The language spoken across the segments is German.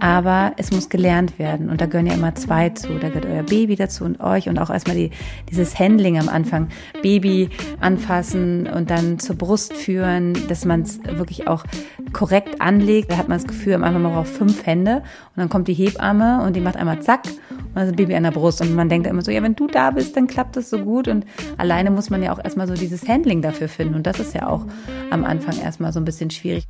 Aber es muss gelernt werden. Und da gehören ja immer zwei zu. Da gehört euer Baby dazu und euch und auch erstmal die, dieses Handling am Anfang. Baby anfassen und dann zur Brust führen, dass man es wirklich auch korrekt anlegt. Da hat man das Gefühl, am Anfang man braucht fünf Hände. Und dann kommt die Hebamme und die macht einmal zack und dann ist das Baby an der Brust. Und man denkt immer so, ja, wenn du da bist, dann klappt das so gut. Und alleine muss man ja auch erstmal so dieses Handling dafür finden. Und das ist ja auch am Anfang erstmal so ein bisschen schwierig.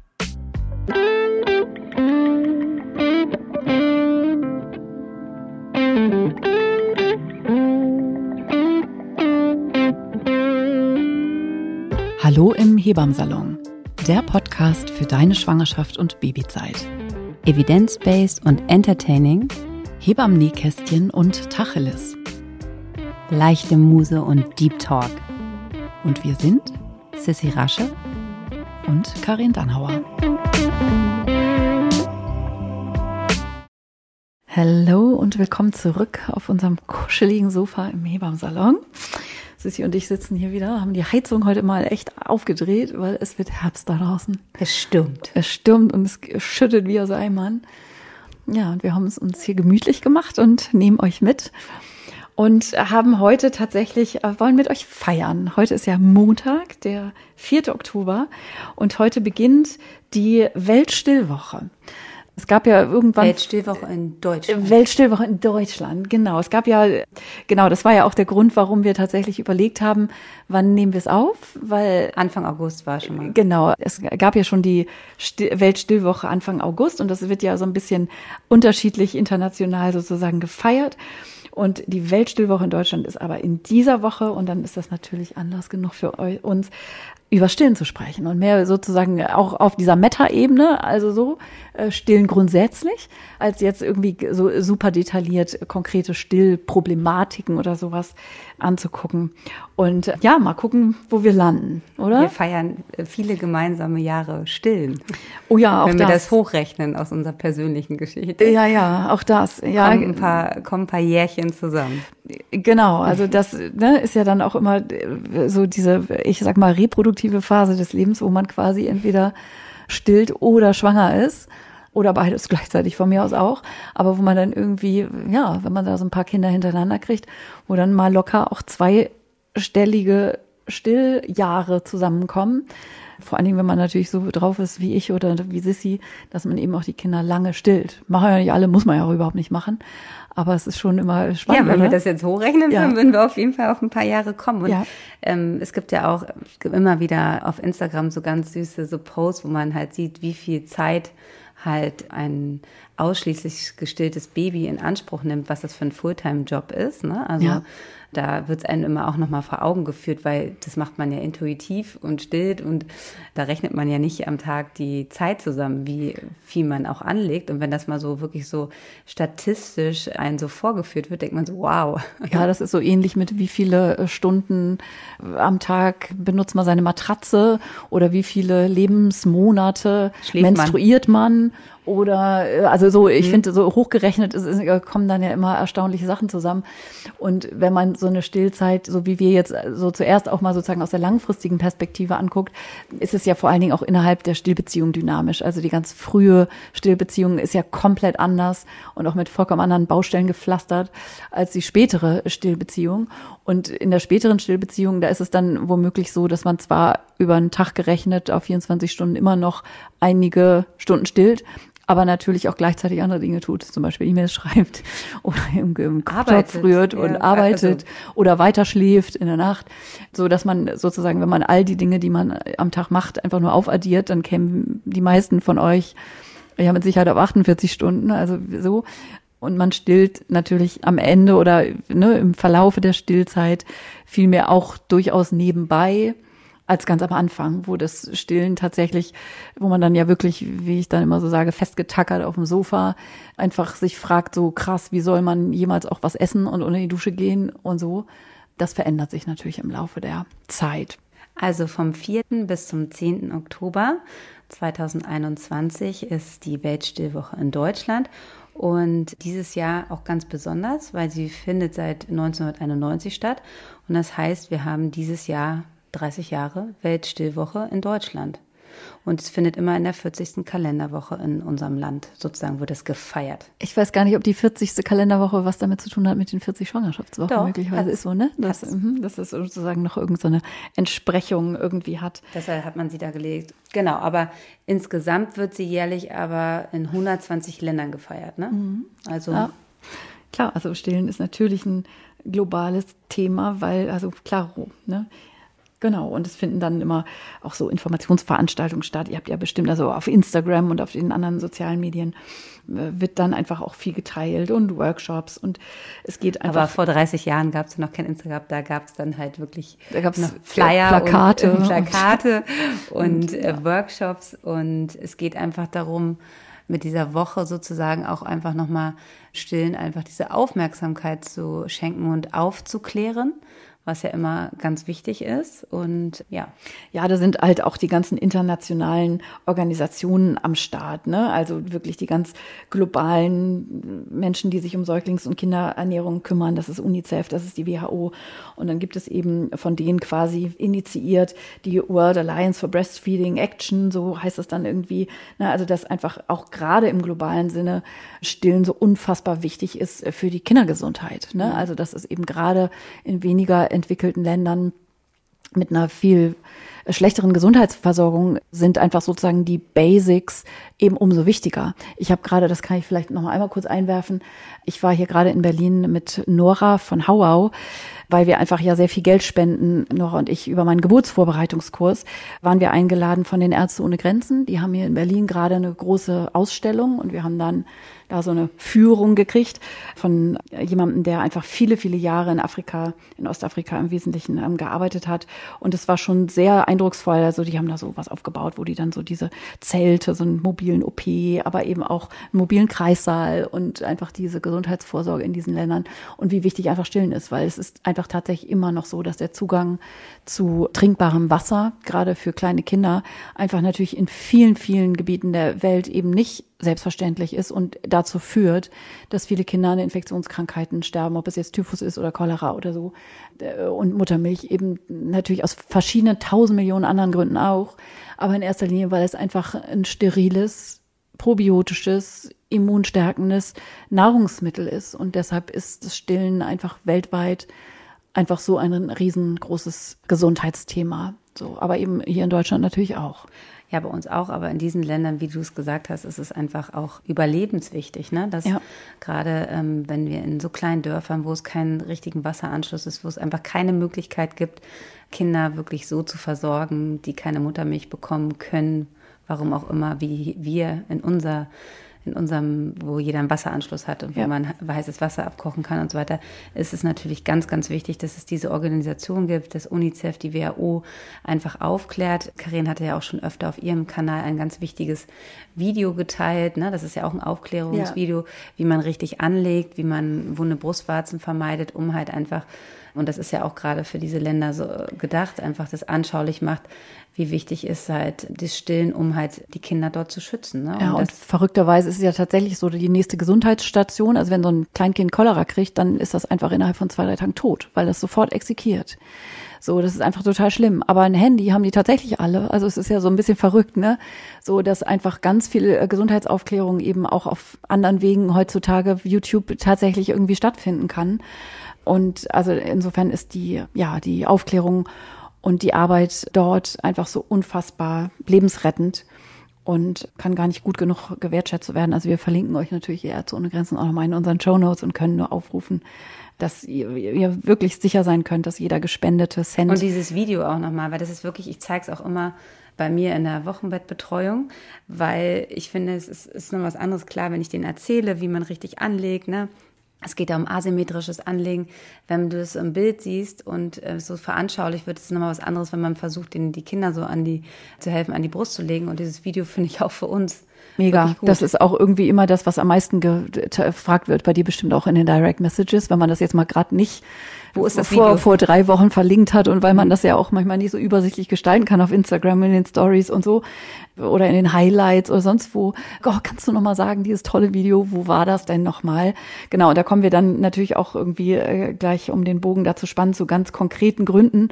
Hebammsalon, der Podcast für deine Schwangerschaft und Babyzeit. Evidence-based und entertaining, Hebammen-Nähkästchen und Tacheles. leichte Muse und Deep Talk. Und wir sind Sissy Rasche und Karin Dannhauer. Hallo und willkommen zurück auf unserem kuscheligen Sofa im Hebammsalon. Sissi und ich sitzen hier wieder, haben die Heizung heute mal echt aufgedreht, weil es wird Herbst da draußen. Es stürmt. Es stürmt und es schüttet wie aus Eimern. Ja, und wir haben es uns hier gemütlich gemacht und nehmen euch mit und haben heute tatsächlich, äh, wollen mit euch feiern. Heute ist ja Montag, der 4. Oktober und heute beginnt die Weltstillwoche. Es gab ja irgendwann Weltstillwoche in Deutschland. Weltstillwoche in Deutschland, genau. Es gab ja, genau, das war ja auch der Grund, warum wir tatsächlich überlegt haben, wann nehmen wir es auf, weil Anfang August war schon mal. Genau, es gab ja schon die Sti- Weltstillwoche Anfang August und das wird ja so ein bisschen unterschiedlich international sozusagen gefeiert. Und die Weltstillwoche in Deutschland ist aber in dieser Woche und dann ist das natürlich Anlass genug für eu- uns, über Stillen zu sprechen und mehr sozusagen auch auf dieser Meta-Ebene, also so äh, Stillen grundsätzlich, als jetzt irgendwie so super detailliert konkrete Stillproblematiken oder sowas anzugucken. Und äh, ja, mal gucken, wo wir landen, oder? Wir feiern äh, viele gemeinsame Jahre Stillen. oh ja, auch Wenn wir das. das hochrechnen aus unserer persönlichen Geschichte. ja, ja, auch das. Ja, kommen ein paar, kommen ein paar Jährchen zusammen. Genau, also das ne, ist ja dann auch immer äh, so diese, ich sag mal, reproduktive Phase des Lebens, wo man quasi entweder stillt oder schwanger ist. Oder beides gleichzeitig von mir aus auch. Aber wo man dann irgendwie, ja, wenn man da so ein paar Kinder hintereinander kriegt, wo dann mal locker auch zweistellige Stilljahre zusammenkommen. Vor allen Dingen, wenn man natürlich so drauf ist wie ich oder wie Sissy, dass man eben auch die Kinder lange stillt. Machen ja nicht alle, muss man ja auch überhaupt nicht machen. Aber es ist schon immer spannend. Ja, wenn oder? wir das jetzt hochrechnen Ja. würden, würden wir auf jeden Fall auf ein paar Jahre kommen. Und Ja. ähm, es gibt ja auch immer wieder auf Instagram so ganz süße so Posts, wo man halt sieht, wie viel Zeit halt ein ausschließlich gestilltes Baby in Anspruch nimmt, was das für ein Fulltime-Job ist. Ne? Also Ja. Da wird es einem immer auch nochmal vor Augen geführt, weil das macht man ja intuitiv und stillt und da rechnet man ja nicht am Tag die Zeit zusammen, wie viel man auch anlegt. Und wenn das mal so wirklich so statistisch einen so vorgeführt wird, denkt man so, wow. Ja, das ist so ähnlich mit wie viele äh, Stunden äh, am Tag benutzt man seine Matratze oder wie viele Lebensmonate Schläft man. menstruiert man oder äh, also so, ich finde so hochgerechnet ist, ist, kommen dann ja immer erstaunliche Sachen zusammen und wenn man so eine Stillzeit, so wie wir jetzt äh, so zuerst auch mal sozusagen aus der langfristigen Perspektive anguckt, ist es ja vor allen Dingen auch innerhalb der Stillbeziehung dynamisch. Also die ganz frühe Stillbeziehung ist ja komplett anders und auch mit vollkommen anderen Baustellen gepflastert als die spätere Stillbeziehung. Und in der späteren Stillbeziehung, da ist es dann womöglich so, dass man zwar über einen Tag gerechnet auf 24 Stunden immer noch einige Stunden stillt, aber natürlich auch gleichzeitig andere Dinge tut, zum Beispiel E-Mails schreibt oder im, im Arbeitet, rührt ja, und arbeitet also- oder weiter schläft in der Nacht, so dass man sozusagen, wenn man all die Dinge, die man am Tag macht, einfach nur aufaddiert, dann kämen die meisten von euch ja mit Sicherheit auf 48 Stunden, also so. Und man stillt natürlich am Ende oder ne, im Verlaufe der Stillzeit vielmehr auch durchaus nebenbei als ganz am Anfang, wo das Stillen tatsächlich, wo man dann ja wirklich, wie ich dann immer so sage, festgetackert auf dem Sofa, einfach sich fragt, so krass, wie soll man jemals auch was essen und unter die Dusche gehen und so. Das verändert sich natürlich im Laufe der Zeit. Also vom 4. bis zum 10. Oktober 2021 ist die Weltstillwoche in Deutschland. Und dieses Jahr auch ganz besonders, weil sie findet seit 1991 statt. Und das heißt, wir haben dieses Jahr 30 Jahre Weltstillwoche in Deutschland. Und es findet immer in der 40. Kalenderwoche in unserem Land sozusagen wird es gefeiert. Ich weiß gar nicht, ob die 40. Kalenderwoche was damit zu tun hat mit den 40 Schwangerschaftswochen Doch, möglicherweise ist so, ne? Das, mhm, dass es sozusagen noch irgendeine Entsprechung irgendwie hat. Deshalb hat man sie da gelegt. Genau, aber insgesamt wird sie jährlich aber in 120 Ländern gefeiert. Ne? Also Ja. Klar, also Stillen ist natürlich ein globales Thema, weil, also klar, ne? Genau, und es finden dann immer auch so Informationsveranstaltungen statt. Ihr habt ja bestimmt, also auf Instagram und auf den anderen sozialen Medien äh, wird dann einfach auch viel geteilt und Workshops und es geht aber einfach. vor 30 Jahren gab es noch kein Instagram, da gab es dann halt wirklich Da gab's noch Flyer, Plakate. und, äh, Plakate und, äh, Workshops und es geht einfach darum, mit dieser Woche sozusagen auch einfach nochmal stillen, einfach diese Aufmerksamkeit zu schenken und aufzuklären, was ja immer ganz wichtig ist und ja. Ja, da sind halt auch die ganzen internationalen Organisationen am Start, ne? Also wirklich die ganz globalen Menschen, die sich um Säuglings- und Kinderernährung kümmern. Das ist UNICEF, das ist die WHO. Und dann gibt es eben von denen quasi initiiert die World Alliance for Breastfeeding Action, so heißt es dann irgendwie. Ne? Also dass einfach auch gerade im globalen Sinne Stillen so unfassbar wichtig ist für die Kindergesundheit. Ne? Also dass es eben gerade in weniger entwickelten Ländern mit einer viel schlechteren Gesundheitsversorgung sind einfach sozusagen die Basics eben umso wichtiger. Ich habe gerade, das kann ich vielleicht noch mal einmal kurz einwerfen, ich war hier gerade in Berlin mit Nora von Hauau, weil wir einfach ja sehr viel Geld spenden, Nora und ich, über meinen Geburtsvorbereitungskurs, waren wir eingeladen von den Ärzte ohne Grenzen. Die haben hier in Berlin gerade eine große Ausstellung und wir haben dann da so eine Führung gekriegt von jemandem, der einfach viele, viele Jahre in Afrika, in Ostafrika im Wesentlichen ähm, gearbeitet hat. Und es war schon sehr eindrucksvoll. Also die haben da so was aufgebaut, wo die dann so diese Zelte, so einen mobilen OP, aber eben auch einen mobilen Kreissaal und einfach diese Gesundheitsvorsorge in diesen Ländern und wie wichtig einfach Stillen ist, weil es ist einfach tatsächlich immer noch so, dass der Zugang zu trinkbarem Wasser, gerade für kleine Kinder, einfach natürlich in vielen, vielen Gebieten der Welt eben nicht selbstverständlich ist und dazu führt, dass viele Kinder an Infektionskrankheiten sterben, ob es jetzt Typhus ist oder Cholera oder so. Und Muttermilch eben natürlich aus verschiedenen tausend Millionen anderen Gründen auch. Aber in erster Linie, weil es einfach ein steriles, probiotisches, immunstärkendes Nahrungsmittel ist. Und deshalb ist das Stillen einfach weltweit einfach so ein riesengroßes Gesundheitsthema. So, aber eben hier in Deutschland natürlich auch. Ja, bei uns auch, aber in diesen Ländern, wie du es gesagt hast, ist es einfach auch überlebenswichtig, ne? Dass Ja. gerade ähm, wenn wir in so kleinen Dörfern, wo es keinen richtigen Wasseranschluss ist, wo es einfach keine Möglichkeit gibt, Kinder wirklich so zu versorgen, die keine Muttermilch bekommen können, warum auch immer, wie wir in unser in unserem, wo jeder einen Wasseranschluss hat und wo Ja. man heißes Wasser abkochen kann und so weiter, ist es natürlich ganz, ganz wichtig, dass es diese Organisation gibt, dass UNICEF, die WHO einfach aufklärt. Karin hatte ja auch schon öfter auf ihrem Kanal ein ganz wichtiges Video geteilt. Ne? Das ist ja auch ein Aufklärungsvideo, wie man richtig anlegt, wie man wunde Brustwarzen vermeidet, um halt einfach, und das ist ja auch gerade für diese Länder so gedacht, einfach das anschaulich macht, wie wichtig ist halt das Stillen, um halt die Kinder dort zu schützen. Ne? Ja, und verrückterweise ist es ja tatsächlich so, die nächste Gesundheitsstation, also wenn so ein Kleinkind Cholera kriegt, dann ist das einfach innerhalb von zwei, drei Tagen tot, weil das sofort exekiert. So, das ist einfach total schlimm. Aber ein Handy haben die tatsächlich alle. Also es ist ja so ein bisschen verrückt, ne? So, dass einfach ganz viel äh, Gesundheitsaufklärung eben auch auf anderen Wegen heutzutage YouTube tatsächlich irgendwie stattfinden kann. Und also insofern ist die, ja, die Aufklärung und die Arbeit dort einfach so unfassbar lebensrettend und kann gar nicht gut genug gewertschätzt werden. Also wir verlinken euch natürlich Ärzte ohne Grenzen auch nochmal in unseren Show Notes und können nur aufrufen, dass ihr, ihr wirklich sicher sein könnt, dass jeder gespendete Cent Und dieses Video auch nochmal, weil das ist wirklich, ich zeige es auch immer bei mir in der Wochenbettbetreuung, weil ich finde, es ist, ist noch was anderes klar, wenn ich denen erzähle, wie man richtig anlegt, ne? Es geht da um asymmetrisches Anlegen. Wenn du es im Bild siehst und äh, so veranschaulich wird, ist es nochmal was anderes, wenn man versucht, den, die Kinder so an die, zu helfen, an die Brust zu legen. Und dieses Video finde ich auch für uns Mega. Das ist auch irgendwie immer das, was am meisten gefragt wird, bei dir bestimmt auch in den Direct Messages, wenn man das jetzt mal gerade nicht Wo ist das vor, Video? vor drei Wochen verlinkt hat und weil man das ja auch manchmal nicht so übersichtlich gestalten kann auf Instagram in den Stories und so oder in den Highlights oder sonst wo. Oh, kannst du noch mal sagen, dieses tolle Video, wo war das denn noch mal? Genau, und da kommen wir dann natürlich auch irgendwie äh, gleich um den Bogen dazu spannen zu ganz konkreten Gründen,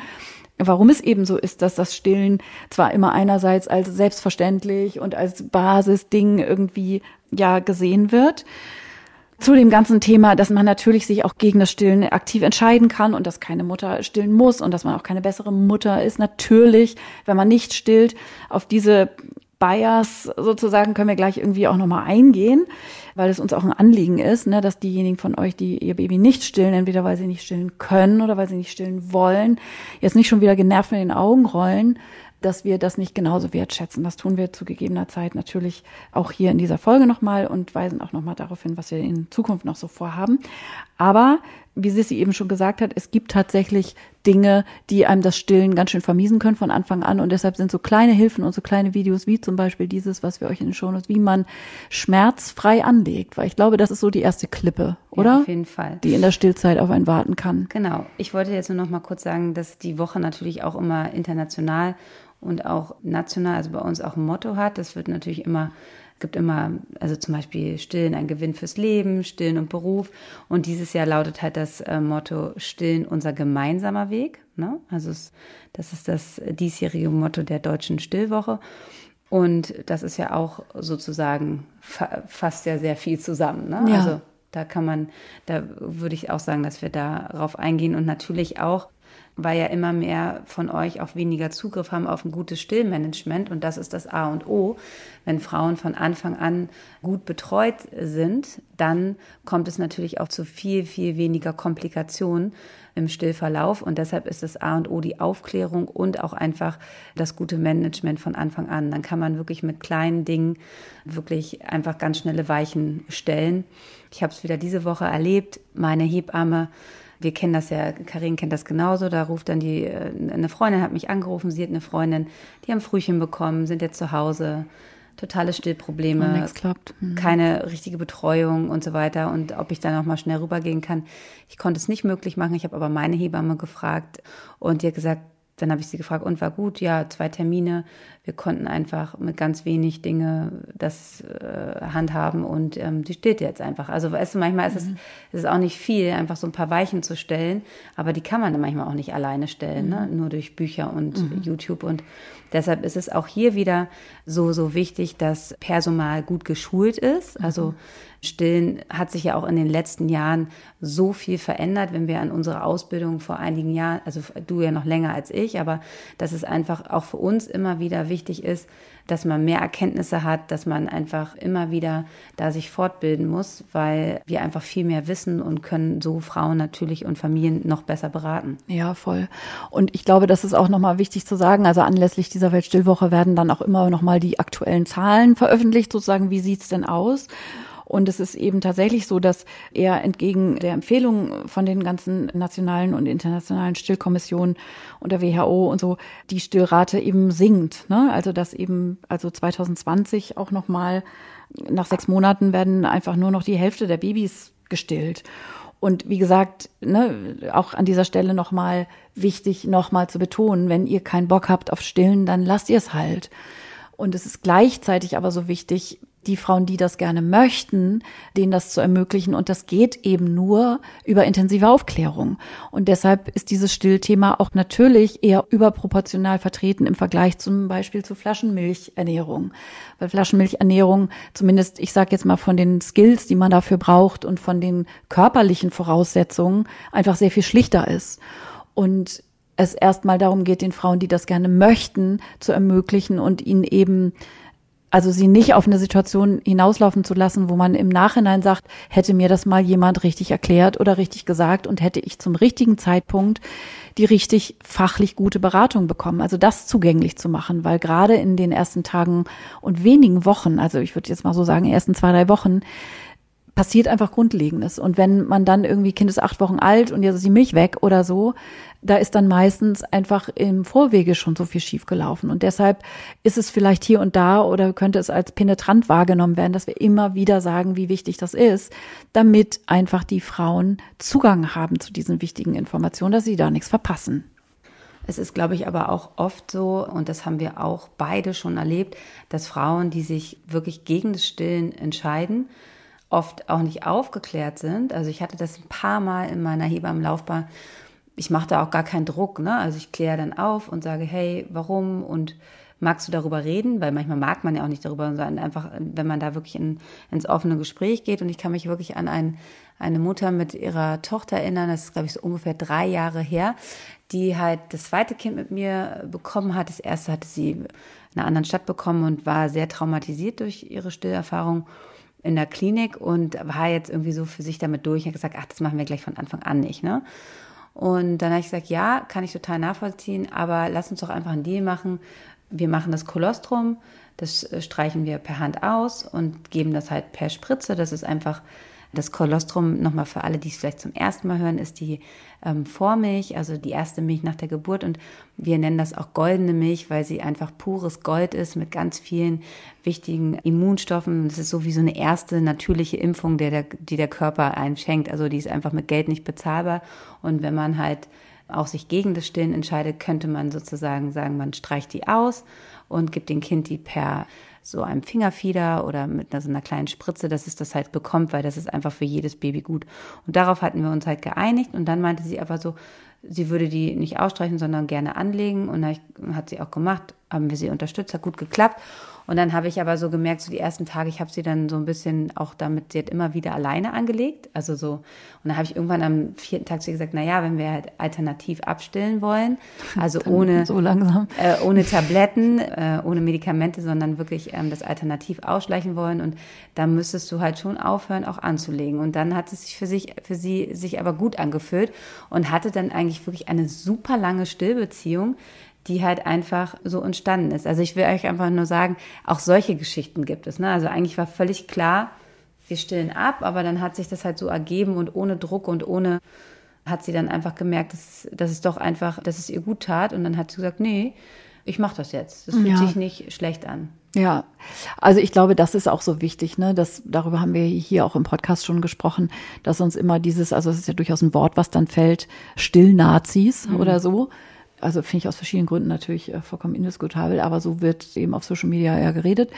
warum es eben so ist, dass das Stillen zwar immer einerseits als selbstverständlich und als Basisding irgendwie ja gesehen wird, zu dem ganzen Thema, dass man natürlich sich auch gegen das Stillen aktiv entscheiden kann und dass keine Mutter stillen muss und dass man auch keine bessere Mutter ist. Natürlich, wenn man nicht stillt, auf diese Bias sozusagen können wir gleich irgendwie auch nochmal eingehen, weil es uns auch ein Anliegen ist, ne, dass diejenigen von euch, die ihr Baby nicht stillen, entweder weil sie nicht stillen können oder weil sie nicht stillen wollen, jetzt nicht schon wieder genervt in den Augen rollen, dass wir das nicht genauso wertschätzen. Das tun wir zu gegebener Zeit natürlich auch hier in dieser Folge nochmal und weisen auch nochmal darauf hin, was wir in Zukunft noch so vorhaben. Aber wie Sissi eben schon gesagt hat, es gibt tatsächlich Dinge, die einem das Stillen ganz schön vermiesen können von Anfang an. Und deshalb sind so kleine Hilfen und so kleine Videos wie zum Beispiel dieses, was wir euch in den Shownotes, wie man schmerzfrei anlegt. Weil ich glaube, das ist so die erste Klippe, oder? Ja, auf jeden Fall. Die in der Stillzeit auf einen warten kann. Genau. Ich wollte jetzt nur noch mal kurz sagen, dass die Woche natürlich auch immer international und auch national, also bei uns auch ein Motto hat. Das wird natürlich immer, gibt immer, also zum Beispiel Stillen ein Gewinn fürs Leben, Stillen und Beruf. Und dieses Jahr lautet halt das äh, Motto Stillen unser gemeinsamer Weg. Ne? Also es, das ist das diesjährige Motto der deutschen Stillwoche. Und das ist ja auch sozusagen fa fast ja sehr viel zusammen. Ne? Ja. Also da kann man, da würde ich auch sagen, dass wir darauf eingehen und natürlich auch weil ja immer mehr von euch auch weniger Zugriff haben auf ein gutes Stillmanagement. Und das ist das A und O. Wenn Frauen von Anfang an gut betreut sind, dann kommt es natürlich auch zu viel, viel weniger Komplikationen im Stillverlauf. Und deshalb ist das A und O die Aufklärung und auch einfach das gute Management von Anfang an. Dann kann man wirklich mit kleinen Dingen wirklich einfach ganz schnelle Weichen stellen. Ich habe es wieder diese Woche erlebt. Meine Hebamme wir kennen das ja, Karin kennt das genauso, da ruft dann die, äh, eine Freundin hat mich angerufen, sie hat eine Freundin, die haben Frühchen bekommen, sind jetzt zu Hause, totale Stillprobleme, nichts klappt. Mhm. keine richtige Betreuung und so weiter und ob ich da noch mal schnell rübergehen kann. Ich konnte es nicht möglich machen, ich habe aber meine Hebamme gefragt und die hat gesagt, dann habe ich sie gefragt, und war gut, ja, zwei Termine. Wir konnten einfach mit ganz wenig Dinge das äh, handhaben und ähm, die steht jetzt einfach. Also weißt du, manchmal ist es, mhm. ist es auch nicht viel, einfach so ein paar Weichen zu stellen, aber die kann man dann manchmal auch nicht alleine stellen, ne? mhm. ne? nur durch Bücher und mhm. YouTube. Und deshalb ist es auch hier wieder so, so wichtig, dass Personal gut geschult ist. Also mhm. Stillen hat sich ja auch in den letzten Jahren so viel verändert, wenn wir an unsere Ausbildung vor einigen Jahren, also du ja noch länger als ich, aber dass es einfach auch für uns immer wieder wichtig ist, dass man mehr Erkenntnisse hat, dass man einfach immer wieder da sich fortbilden muss, weil wir einfach viel mehr wissen und können so Frauen natürlich und Familien noch besser beraten. Ja, voll. Und ich glaube, das ist auch nochmal wichtig zu sagen. Also anlässlich dieser Weltstillwoche werden dann auch immer nochmal die aktuellen Zahlen veröffentlicht, sozusagen, wie sieht's denn aus? Und es ist eben tatsächlich so, dass er entgegen der Empfehlungen von den ganzen nationalen und internationalen Stillkommissionen und der WHO und so die Stillrate eben sinkt. Ne? Also dass eben also 2020 auch noch mal nach sechs Monaten werden einfach nur noch die Hälfte der Babys gestillt. Und wie gesagt, ne, auch an dieser Stelle nochmal wichtig, nochmal zu betonen, wenn ihr keinen Bock habt auf Stillen, dann lasst ihr es halt. Und es ist gleichzeitig aber so wichtig, die Frauen, die das gerne möchten, denen das zu ermöglichen. Und das geht eben nur über intensive Aufklärung. Und deshalb ist dieses Stillthema auch natürlich eher überproportional vertreten im Vergleich zum Beispiel zu Flaschenmilchernährung. Weil Flaschenmilchernährung, zumindest ich sage jetzt mal von den Skills, die man dafür braucht und von den körperlichen Voraussetzungen, einfach sehr viel schlichter ist. Und es erstmal darum geht, den Frauen, die das gerne möchten, zu ermöglichen und ihnen eben also sie nicht auf eine Situation hinauslaufen zu lassen, wo man im Nachhinein sagt, hätte mir das mal jemand richtig erklärt oder richtig gesagt und hätte ich zum richtigen Zeitpunkt die richtig fachlich gute Beratung bekommen. Also das zugänglich zu machen, weil gerade in den ersten Tagen und wenigen Wochen, also ich würde jetzt mal so sagen, ersten zwei, drei Wochen, passiert einfach Grundlegendes. Und wenn man dann irgendwie, Kind ist acht Wochen alt und jetzt ist die Milch weg oder so, da ist dann meistens einfach im Vorwege schon so viel schiefgelaufen. Und deshalb ist es vielleicht hier und da oder könnte es als penetrant wahrgenommen werden, dass wir immer wieder sagen, wie wichtig das ist, damit einfach die Frauen Zugang haben zu diesen wichtigen Informationen, dass sie da nichts verpassen. Es ist, glaube ich, aber auch oft so, und das haben wir auch beide schon erlebt, dass Frauen, die sich wirklich gegen das Stillen entscheiden, oft auch nicht aufgeklärt sind. Also ich hatte das ein paar Mal in meiner Hebammenlaufbahn, ich mache da auch gar keinen Druck, ne? Also ich kläre dann auf und sage, hey, warum und magst du darüber reden? Weil manchmal mag man ja auch nicht darüber, sondern einfach, wenn man da wirklich in, ins offene Gespräch geht. Und ich kann mich wirklich an ein, eine Mutter mit ihrer Tochter erinnern, das ist, glaube ich, so ungefähr drei Jahre her, die halt das zweite Kind mit mir bekommen hat. Das erste hatte sie in einer anderen Stadt bekommen und war sehr traumatisiert durch ihre Stillerfahrung in der Klinik und war jetzt irgendwie so für sich damit durch und hat gesagt, ach, das machen wir gleich von Anfang an nicht, ne? Und dann habe ich gesagt, ja, kann ich total nachvollziehen, aber lass uns doch einfach einen Deal machen. Wir machen das Kolostrum, das streichen wir per Hand aus und geben das halt per Spritze. Das ist einfach das Kolostrum, nochmal für alle, die es vielleicht zum ersten Mal hören, ist die ähm, Vormilch, also die erste Milch nach der Geburt. Und wir nennen das auch goldene Milch, weil sie einfach pures Gold ist mit ganz vielen wichtigen Immunstoffen. Das ist so wie so eine erste natürliche Impfung, der der, die der Körper einem schenkt. Also die ist einfach mit Geld nicht bezahlbar. Und wenn man halt auch sich gegen das Stillen entscheidet, könnte man sozusagen sagen, man streicht die aus und gibt dem Kind die per so einem Fingerfieder oder mit so einer kleinen Spritze, dass es das halt bekommt, weil das ist einfach für jedes Baby gut. Und darauf hatten wir uns halt geeinigt und dann meinte sie aber so, sie würde die nicht ausstreichen, sondern gerne anlegen und hat sie auch gemacht, haben wir sie unterstützt, hat gut geklappt und dann habe ich aber so gemerkt, so die ersten Tage, ich habe sie dann so ein bisschen auch damit, sie hat immer wieder alleine angelegt. Also so, und dann habe ich irgendwann am vierten Tag zu ihr gesagt, na ja, wenn wir halt alternativ abstillen wollen, also ohne, so langsam. Äh, ohne Tabletten, äh, ohne Medikamente, sondern wirklich ähm, das alternativ ausschleichen wollen und dann müsstest du halt schon aufhören, auch anzulegen. Und dann hat es sich für sich, für sie sich aber gut angefühlt und hatte dann eigentlich wirklich eine super lange Stillbeziehung die halt einfach so entstanden ist. Also ich will euch einfach nur sagen, auch solche Geschichten gibt es. Ne? Also eigentlich war völlig klar, wir stillen ab, aber dann hat sich das halt so ergeben und ohne Druck und ohne hat sie dann einfach gemerkt, dass, dass es doch einfach, dass es ihr gut tat und dann hat sie gesagt, nee, ich mache das jetzt. Das fühlt ja. sich nicht schlecht an. Ja, also ich glaube, das ist auch so wichtig, ne? Das, darüber haben wir hier auch im Podcast schon gesprochen, dass uns immer dieses, also es ist ja durchaus ein Wort, was dann fällt, Stillnazis mhm. oder so, also finde ich aus verschiedenen Gründen natürlich äh, vollkommen indiskutabel, aber so wird eben auf Social Media ja geredet.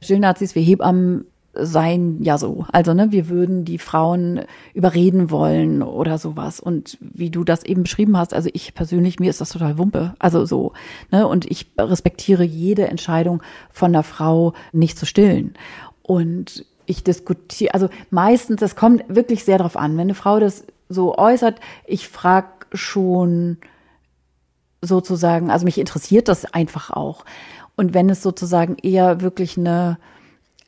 Stillnazis, wir Hebammen seien ja so. Also, ne, wir würden die Frauen überreden wollen oder sowas. Und wie du das eben beschrieben hast, also ich persönlich, mir ist das total Wumpe. Also so, ne, und ich respektiere jede Entscheidung von der Frau, nicht zu stillen. Und ich diskutiere, also meistens, es kommt wirklich sehr drauf an. Wenn eine Frau das so äußert, ich frage schon, sozusagen, also mich interessiert das einfach auch. Und wenn es sozusagen eher wirklich eine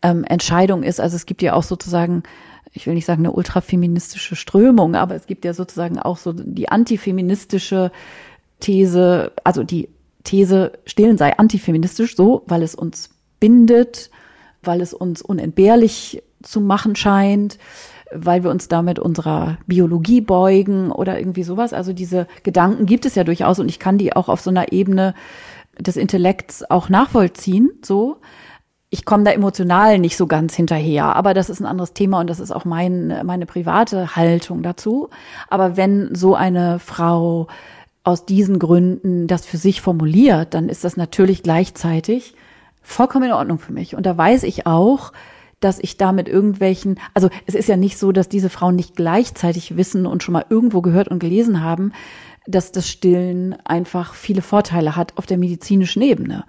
ähm, Entscheidung ist, also es gibt ja auch sozusagen, ich will nicht sagen eine ultrafeministische Strömung, aber es gibt ja sozusagen auch so die antifeministische These, also die These, Stillen sei antifeministisch, so, weil es uns bindet, weil es uns unentbehrlich zu machen scheint, weil wir uns damit unserer Biologie beugen oder irgendwie sowas. Also diese Gedanken gibt es ja durchaus und ich kann die auch auf so einer Ebene des Intellekts auch nachvollziehen, so. Ich komme da emotional nicht so ganz hinterher, aber das ist ein anderes Thema und das ist auch mein, meine private Haltung dazu. Aber wenn so eine Frau aus diesen Gründen das für sich formuliert, dann ist das natürlich gleichzeitig vollkommen in Ordnung für mich. Und da weiß ich auch, dass ich da mit irgendwelchen, also es ist ja nicht so, dass diese Frauen nicht gleichzeitig wissen und schon mal irgendwo gehört und gelesen haben, dass das Stillen einfach viele Vorteile hat auf der medizinischen Ebene.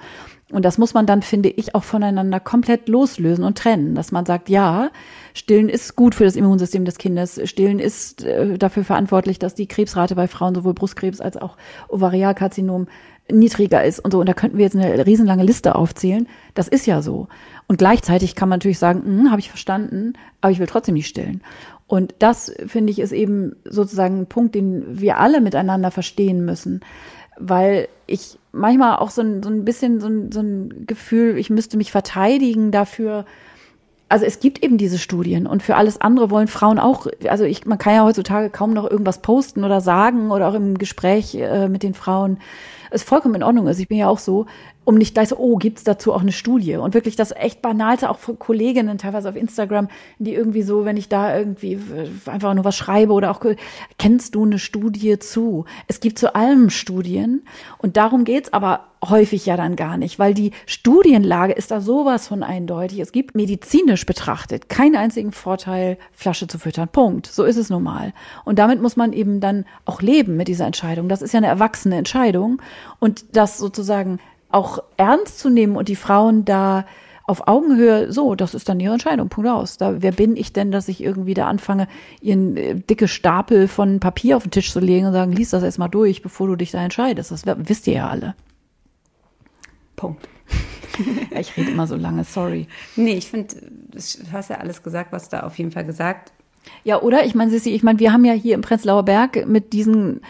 Und das muss man dann, finde ich, auch voneinander komplett loslösen und trennen, dass man sagt, ja, Stillen ist gut für das Immunsystem des Kindes. Stillen ist äh, dafür verantwortlich, dass die Krebsrate bei Frauen sowohl Brustkrebs als auch Ovarialkarzinom niedriger ist und so. Und da könnten wir jetzt eine riesenlange Liste aufzählen. Das ist ja so. Und gleichzeitig kann man natürlich sagen, hm, habe ich verstanden, aber ich will trotzdem nicht stillen. Und das, finde ich, ist eben sozusagen ein Punkt, den wir alle miteinander verstehen müssen. Weil ich manchmal auch so ein, so ein bisschen so ein, so ein Gefühl, ich müsste mich verteidigen dafür, also es gibt eben diese Studien und für alles andere wollen Frauen auch, also ich, man kann ja heutzutage kaum noch irgendwas posten oder sagen oder auch im Gespräch äh, mit den Frauen, ist vollkommen in Ordnung ist. Ich bin ja auch so, um nicht gleich so, oh, gibt's dazu auch eine Studie? Und wirklich das echt Banalste, auch von Kolleginnen teilweise auf Instagram, die irgendwie so, wenn ich da irgendwie einfach nur was schreibe oder auch, kennst du eine Studie zu? Es gibt zu allem Studien und darum geht's aber häufig ja dann gar nicht, weil die Studienlage ist da sowas von eindeutig. Es gibt medizinisch betrachtet keinen einzigen Vorteil, Flasche zu füttern. Punkt. So ist es nun mal. Und damit muss man eben dann auch leben mit dieser Entscheidung. Das ist ja eine erwachsene Entscheidung. Und das sozusagen auch ernst zu nehmen und die Frauen da auf Augenhöhe, so, das ist dann ihre Entscheidung, Punkt aus. Da, wer bin ich denn, dass ich irgendwie da anfange, ihren äh, dicke Stapel von Papier auf den Tisch zu legen und sagen, lies das erstmal durch, bevor du dich da entscheidest. Das wisst ihr ja alle. Punkt. ich rede immer so lange, sorry. Nee, ich finde, du hast ja alles gesagt, was da auf jeden Fall gesagt ja, oder? Ich meine, Sissi, ich meine, wir haben ja hier im Prenzlauer Berg mit diesen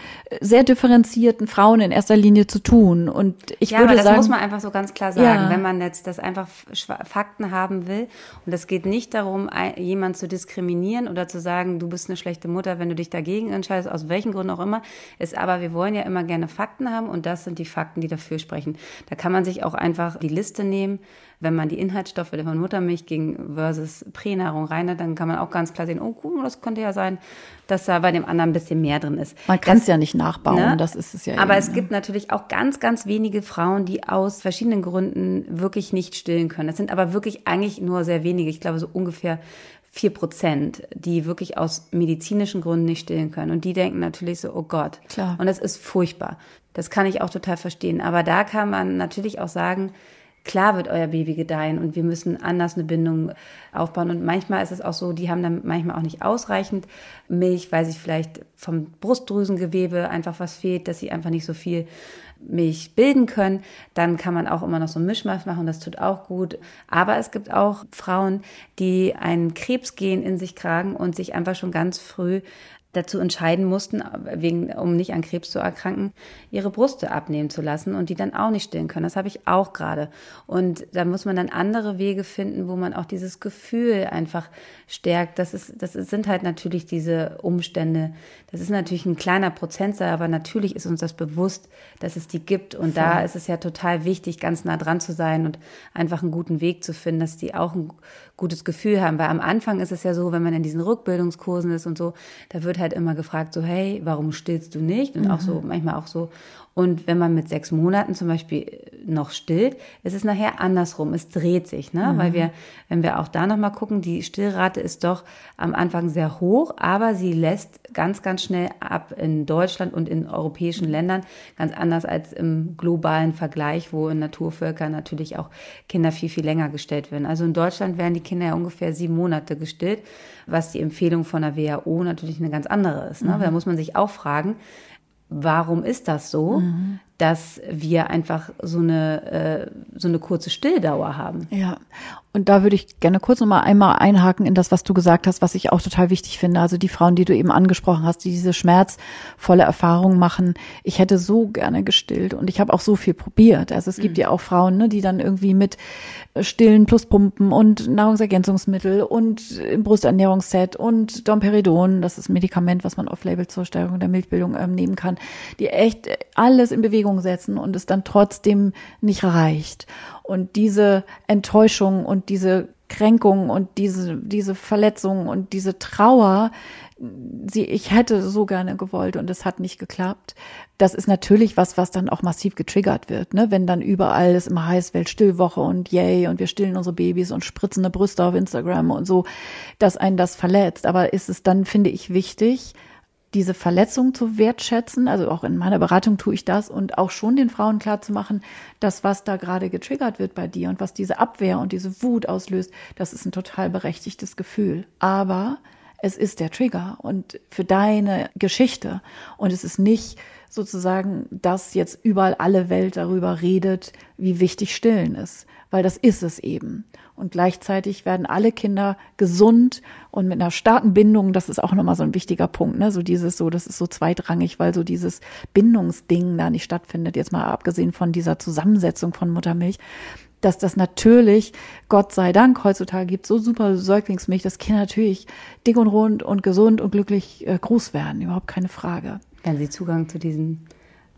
sehr differenzierten Frauen in erster Linie zu tun. Und ich ja, würde aber das sagen, muss man einfach so ganz klar sagen, ja. wenn man jetzt das einfach Fakten haben will. Und es geht nicht darum, jemanden zu diskriminieren oder zu sagen, du bist eine schlechte Mutter, wenn du dich dagegen entscheidest, aus welchen Gründen auch immer. Ist aber, wir wollen ja immer gerne Fakten haben und das sind die Fakten, die dafür sprechen. Da kann man sich auch einfach die Liste nehmen wenn man die Inhaltsstoffe von Muttermilch gegen versus Pränahrung reinert, dann kann man auch ganz klar sehen, oh, cool, das könnte ja sein, dass da bei dem anderen ein bisschen mehr drin ist. Man kann es ja nicht nachbauen, ne? das ist es ja. Aber eben, es ne? gibt natürlich auch ganz, ganz wenige Frauen, die aus verschiedenen Gründen wirklich nicht stillen können. Das sind aber wirklich eigentlich nur sehr wenige. Ich glaube, so ungefähr vier Prozent, die wirklich aus medizinischen Gründen nicht stillen können. Und die denken natürlich so, oh Gott. Klar. Und das ist furchtbar. Das kann ich auch total verstehen. Aber da kann man natürlich auch sagen, klar wird euer Baby gedeihen und wir müssen anders eine Bindung aufbauen. Und manchmal ist es auch so, die haben dann manchmal auch nicht ausreichend Milch, weil sich vielleicht vom Brustdrüsengewebe einfach was fehlt, dass sie einfach nicht so viel Milch bilden können. Dann kann man auch immer noch so ein Mischmasch machen, das tut auch gut. Aber es gibt auch Frauen, die ein Krebsgen in sich tragen und sich einfach schon ganz früh dazu entscheiden mussten, wegen, um nicht an Krebs zu erkranken, ihre Brüste abnehmen zu lassen und die dann auch nicht stillen können. Das habe ich auch gerade. Und da muss man dann andere Wege finden, wo man auch dieses Gefühl einfach stärkt. Das ist, das sind halt natürlich diese Umstände. Das ist natürlich ein kleiner Prozentsatz, aber natürlich ist uns das bewusst, dass es die gibt. Und Voll. da ist es ja total wichtig, ganz nah dran zu sein und einfach einen guten Weg zu finden, dass die auch ein gutes Gefühl haben. Weil am Anfang ist es ja so, wenn man in diesen Rückbildungskursen ist und so, da wird halt immer gefragt, so, hey, warum stillst du nicht? Und mhm. auch so, manchmal auch so, und wenn man mit sechs Monaten zum Beispiel noch stillt, ist es nachher andersrum. Es dreht sich, ne? Mhm. Weil wir, wenn wir auch da nochmal gucken, die Stillrate ist doch am Anfang sehr hoch, aber sie lässt ganz, ganz schnell ab in Deutschland und in europäischen Ländern. Ganz anders als im globalen Vergleich, wo in Naturvölkern natürlich auch Kinder viel, viel länger gestillt werden. Also in Deutschland werden die Kinder ja ungefähr sieben Monate gestillt, was die Empfehlung von der WHO natürlich eine ganz andere ist. Ne? Mhm. Da muss man sich auch fragen, warum ist das so, mhm. Dass wir einfach so eine, äh, so eine kurze Stilldauer haben. Ja, und da würde ich gerne kurz noch mal einmal einhaken in das, was du gesagt hast, was ich auch total wichtig finde. Also die Frauen, die du eben angesprochen hast, die diese schmerzvolle Erfahrung machen. Ich hätte so gerne gestillt und ich habe auch so viel probiert. Also es gibt mhm. ja auch Frauen, ne, die dann irgendwie mit Stillen plus Pumpen und Nahrungsergänzungsmittel und Brusternährungsset und Domperidon, das ist ein Medikament, was man off-label zur Steuerung der Milchbildung ähm, nehmen kann, die echt alles in Bewegung setzen und es dann trotzdem nicht reicht. Und diese Enttäuschung und diese Kränkung und diese, diese Verletzung und diese Trauer, sie, ich hätte so gerne gewollt und es hat nicht geklappt. Das ist natürlich was, was dann auch massiv getriggert wird, ne? Wenn dann überall ist immer heiß Welt Stillwoche und yay und wir stillen unsere Babys und spritzen eine Brüste auf Instagram und so, dass einen das verletzt. Aber ist es dann, finde ich, wichtig, diese Verletzung zu wertschätzen. Also auch in meiner Beratung tue ich das und auch schon den Frauen klar zu machen, dass was da gerade getriggert wird bei dir und was diese Abwehr und diese Wut auslöst, das ist ein total berechtigtes Gefühl. Aber es ist der Trigger und für deine Geschichte und es ist nicht sozusagen, dass jetzt überall alle Welt darüber redet, wie wichtig Stillen ist, weil das ist es eben. Und gleichzeitig werden alle Kinder gesund und mit einer starken Bindung, das ist auch nochmal so ein wichtiger Punkt, ne? So dieses so, das ist so zweitrangig, weil so dieses Bindungsding da nicht stattfindet, jetzt mal abgesehen von dieser Zusammensetzung von Muttermilch dass das natürlich, Gott sei Dank, heutzutage gibt so super Säuglingsmilch, dass Kinder natürlich dick und rund und gesund und glücklich äh, groß werden, überhaupt keine Frage. Wenn sie Zugang zu diesen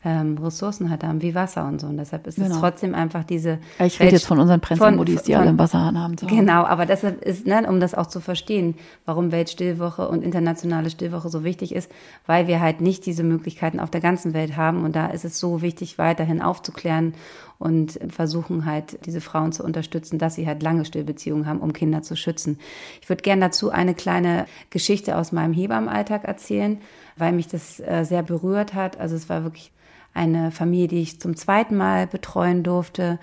ähm, Ressourcen hat haben, wie Wasser und so. Und deshalb ist genau. es trotzdem einfach diese. Ich rede jetzt von unseren Prinzenmodis, die alle einen Wasserhahn haben. Zu genau, aber deshalb ist, ne, um das auch zu verstehen, warum Weltstillwoche und internationale Stillwoche so wichtig ist, weil wir halt nicht diese Möglichkeiten auf der ganzen Welt haben. Und da ist es so wichtig, weiterhin aufzuklären und versuchen halt, diese Frauen zu unterstützen, dass sie halt lange Stillbeziehungen haben, um Kinder zu schützen. Ich würde gerne dazu eine kleine Geschichte aus meinem Hebammenalltag erzählen, weil mich das äh, sehr berührt hat. Also es war wirklich eine Familie, die ich zum zweiten Mal betreuen durfte.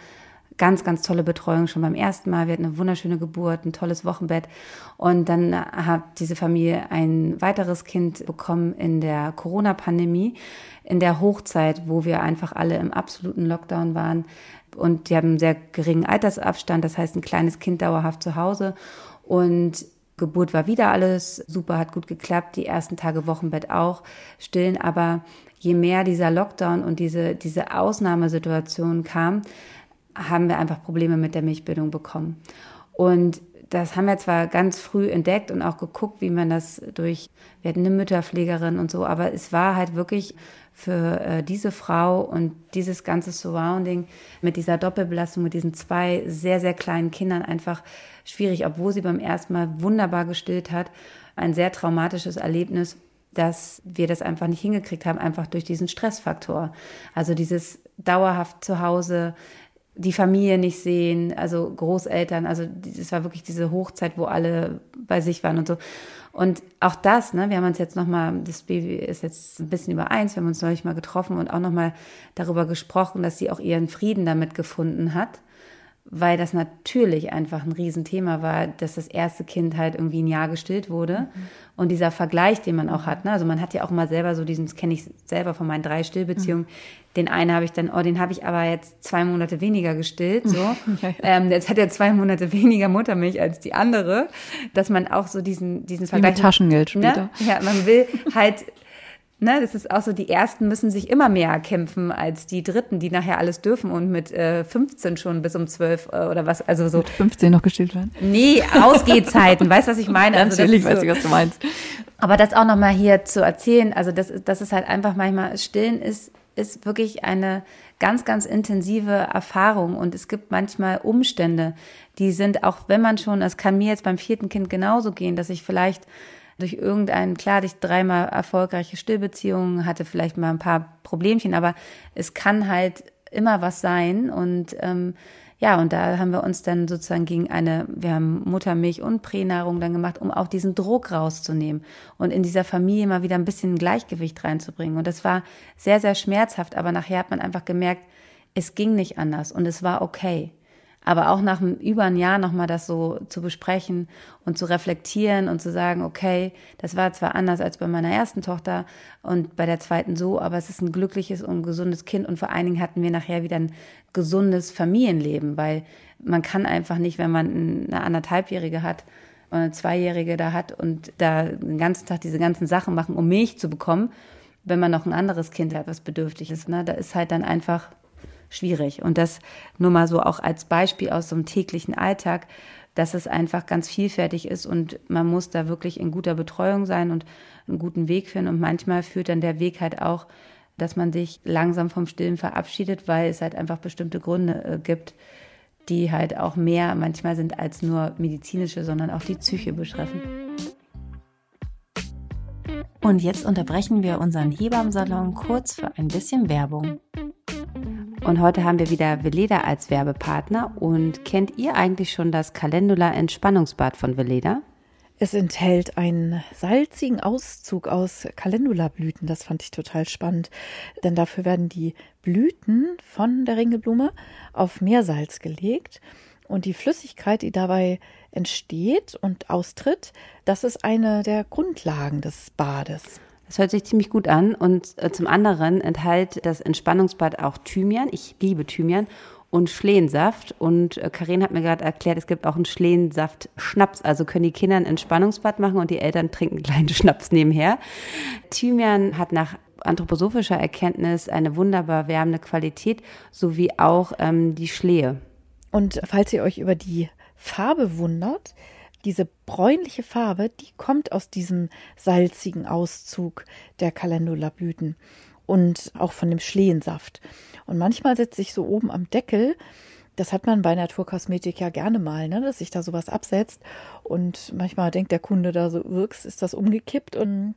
Ganz, ganz tolle Betreuung schon beim ersten Mal. Wir hatten eine wunderschöne Geburt, ein tolles Wochenbett. Und dann hat diese Familie ein weiteres Kind bekommen in der Corona-Pandemie, in der Hochzeit, wo wir einfach alle im absoluten Lockdown waren. Und die haben einen sehr geringen Altersabstand, das heißt ein kleines Kind dauerhaft zu Hause. Und Geburt war wieder alles super, hat gut geklappt, die ersten Tage Wochenbett auch, stillen, aber je mehr dieser Lockdown und diese, diese Ausnahmesituation kam, haben wir einfach Probleme mit der Milchbildung bekommen. Und das haben wir zwar ganz früh entdeckt und auch geguckt, wie man das durch, wir hatten eine Mütterpflegerin und so, aber es war halt wirklich für äh, diese Frau und dieses ganze Surrounding mit dieser Doppelbelastung, mit diesen zwei sehr, sehr kleinen Kindern einfach schwierig, obwohl sie beim ersten Mal wunderbar gestillt hat. Ein sehr traumatisches Erlebnis dass wir das einfach nicht hingekriegt haben, einfach durch diesen Stressfaktor. Also dieses dauerhaft zu Hause, die Familie nicht sehen, also Großeltern, also es war wirklich diese Hochzeit, wo alle bei sich waren und so. Und auch das, ne, wir haben uns jetzt nochmal, das Baby ist jetzt ein bisschen über eins, wir haben uns neulich mal getroffen und auch nochmal darüber gesprochen, dass sie auch ihren Frieden damit gefunden hat weil das natürlich einfach ein Riesenthema war, dass das erste Kind halt irgendwie ein Jahr gestillt wurde. Mhm. Und dieser Vergleich, den man auch hat, ne? also man hat ja auch mal selber so diesen, das kenne ich selber von meinen drei Stillbeziehungen, mhm. den einen habe ich dann, oh, den habe ich aber jetzt zwei Monate weniger gestillt, so. ja, ja. Ähm, jetzt hat er zwei Monate weniger Muttermilch als die andere, dass man auch so diesen, diesen Vergleich. Wie mit Taschengeld ne? später. Ne? Ja, man will halt Ne, das ist auch so, die ersten müssen sich immer mehr kämpfen als die dritten, die nachher alles dürfen und mit äh, 15 schon bis um 12 äh, oder was, also so. Mit 15 noch gestillt werden? Nee, Ausgehzeiten, weißt du, was ich meine? Also Natürlich weiß so. ich, was du meinst. Aber das auch nochmal hier zu erzählen, also das, das ist halt einfach manchmal, Stillen ist, ist wirklich eine ganz, ganz intensive Erfahrung und es gibt manchmal Umstände, die sind auch, wenn man schon, es kann mir jetzt beim vierten Kind genauso gehen, dass ich vielleicht durch irgendeinen, klar, ich dreimal erfolgreiche Stillbeziehungen, hatte vielleicht mal ein paar Problemchen, aber es kann halt immer was sein und ähm, ja, und da haben wir uns dann sozusagen gegen eine, wir haben Muttermilch und Pränahrung dann gemacht, um auch diesen Druck rauszunehmen und in dieser Familie mal wieder ein bisschen Gleichgewicht reinzubringen. Und das war sehr, sehr schmerzhaft, aber nachher hat man einfach gemerkt, es ging nicht anders und es war okay. Aber auch nach über ein Jahr nochmal das so zu besprechen und zu reflektieren und zu sagen, okay, das war zwar anders als bei meiner ersten Tochter und bei der zweiten so, aber es ist ein glückliches und gesundes Kind und vor allen Dingen hatten wir nachher wieder ein gesundes Familienleben, weil man kann einfach nicht, wenn man eine anderthalbjährige hat, eine Zweijährige da hat und da den ganzen Tag diese ganzen Sachen machen, um Milch zu bekommen, wenn man noch ein anderes Kind hat, was bedürftig ist. Ne? Da ist halt dann einfach schwierig. Und das nur mal so auch als Beispiel aus so einem täglichen Alltag, dass es einfach ganz vielfältig ist und man muss da wirklich in guter Betreuung sein und einen guten Weg führen. Und manchmal führt dann der Weg halt auch, dass man sich langsam vom Stillen verabschiedet, weil es halt einfach bestimmte Gründe äh, gibt, die halt auch mehr manchmal sind als nur medizinische, sondern auch die Psyche betreffen. Und jetzt unterbrechen wir unseren Hebammsalon kurz für ein bisschen Werbung. Und heute haben wir wieder Veleda als Werbepartner. Und kennt ihr eigentlich schon das Calendula Entspannungsbad von Veleda? Es enthält einen salzigen Auszug aus Calendula-Blüten. Das fand ich total spannend, denn dafür werden die Blüten von der Ringelblume auf Meersalz gelegt. Und die Flüssigkeit, die dabei entsteht und austritt, das ist eine der Grundlagen des Bades. Das hört sich ziemlich gut an. Und äh, zum anderen enthält das Entspannungsbad auch Thymian. Ich liebe Thymian und Schlehensaft. Und äh, Karin hat mir gerade erklärt, es gibt auch einen Schlehensaft-Schnaps. Also können die Kinder ein Entspannungsbad machen und die Eltern trinken kleinen Schnaps nebenher. Thymian hat nach anthroposophischer Erkenntnis eine wunderbar wärmende Qualität, sowie auch ähm, die Schlehe. Und falls ihr euch über die Farbe wundert, diese bräunliche Farbe, die kommt aus diesem salzigen Auszug der Calendula-Blüten. und auch von dem Schlehensaft. Und manchmal setzt sich so oben am Deckel das hat man bei Naturkosmetik ja gerne mal, ne, dass sich da sowas absetzt. Und manchmal denkt der Kunde da so, wirks, ist das umgekippt und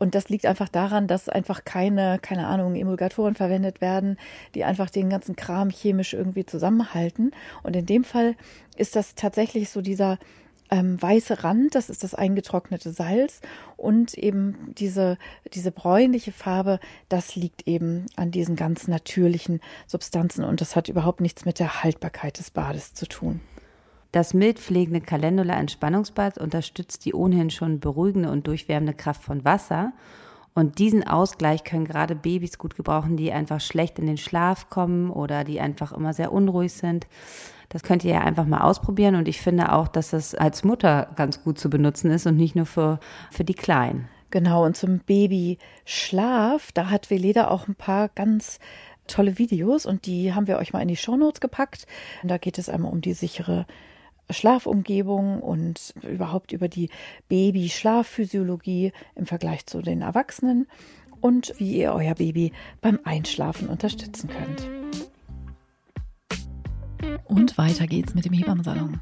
und das liegt einfach daran, dass einfach keine, keine Ahnung, Emulgatoren verwendet werden, die einfach den ganzen Kram chemisch irgendwie zusammenhalten. Und in dem Fall ist das tatsächlich so dieser ähm, weiße Rand, das ist das eingetrocknete Salz und eben diese, diese bräunliche Farbe, das liegt eben an diesen ganz natürlichen Substanzen und das hat überhaupt nichts mit der Haltbarkeit des Bades zu tun. Das mild pflegende Calendula Entspannungsbad unterstützt die ohnehin schon beruhigende und durchwärmende Kraft von Wasser. Und diesen Ausgleich können gerade Babys gut gebrauchen, die einfach schlecht in den Schlaf kommen oder die einfach immer sehr unruhig sind. Das könnt ihr ja einfach mal ausprobieren. Und ich finde auch, dass das als Mutter ganz gut zu benutzen ist und nicht nur für, für die Kleinen. Genau, und zum Babyschlaf, da hat Veleda auch ein paar ganz tolle Videos und die haben wir euch mal in die Shownotes gepackt. Und da geht es einmal um die sichere Schlafumgebung und überhaupt über die Baby-Schlafphysiologie im Vergleich zu den Erwachsenen und wie ihr euer Baby beim Einschlafen unterstützen könnt. Und weiter geht's mit dem Hebammensalon.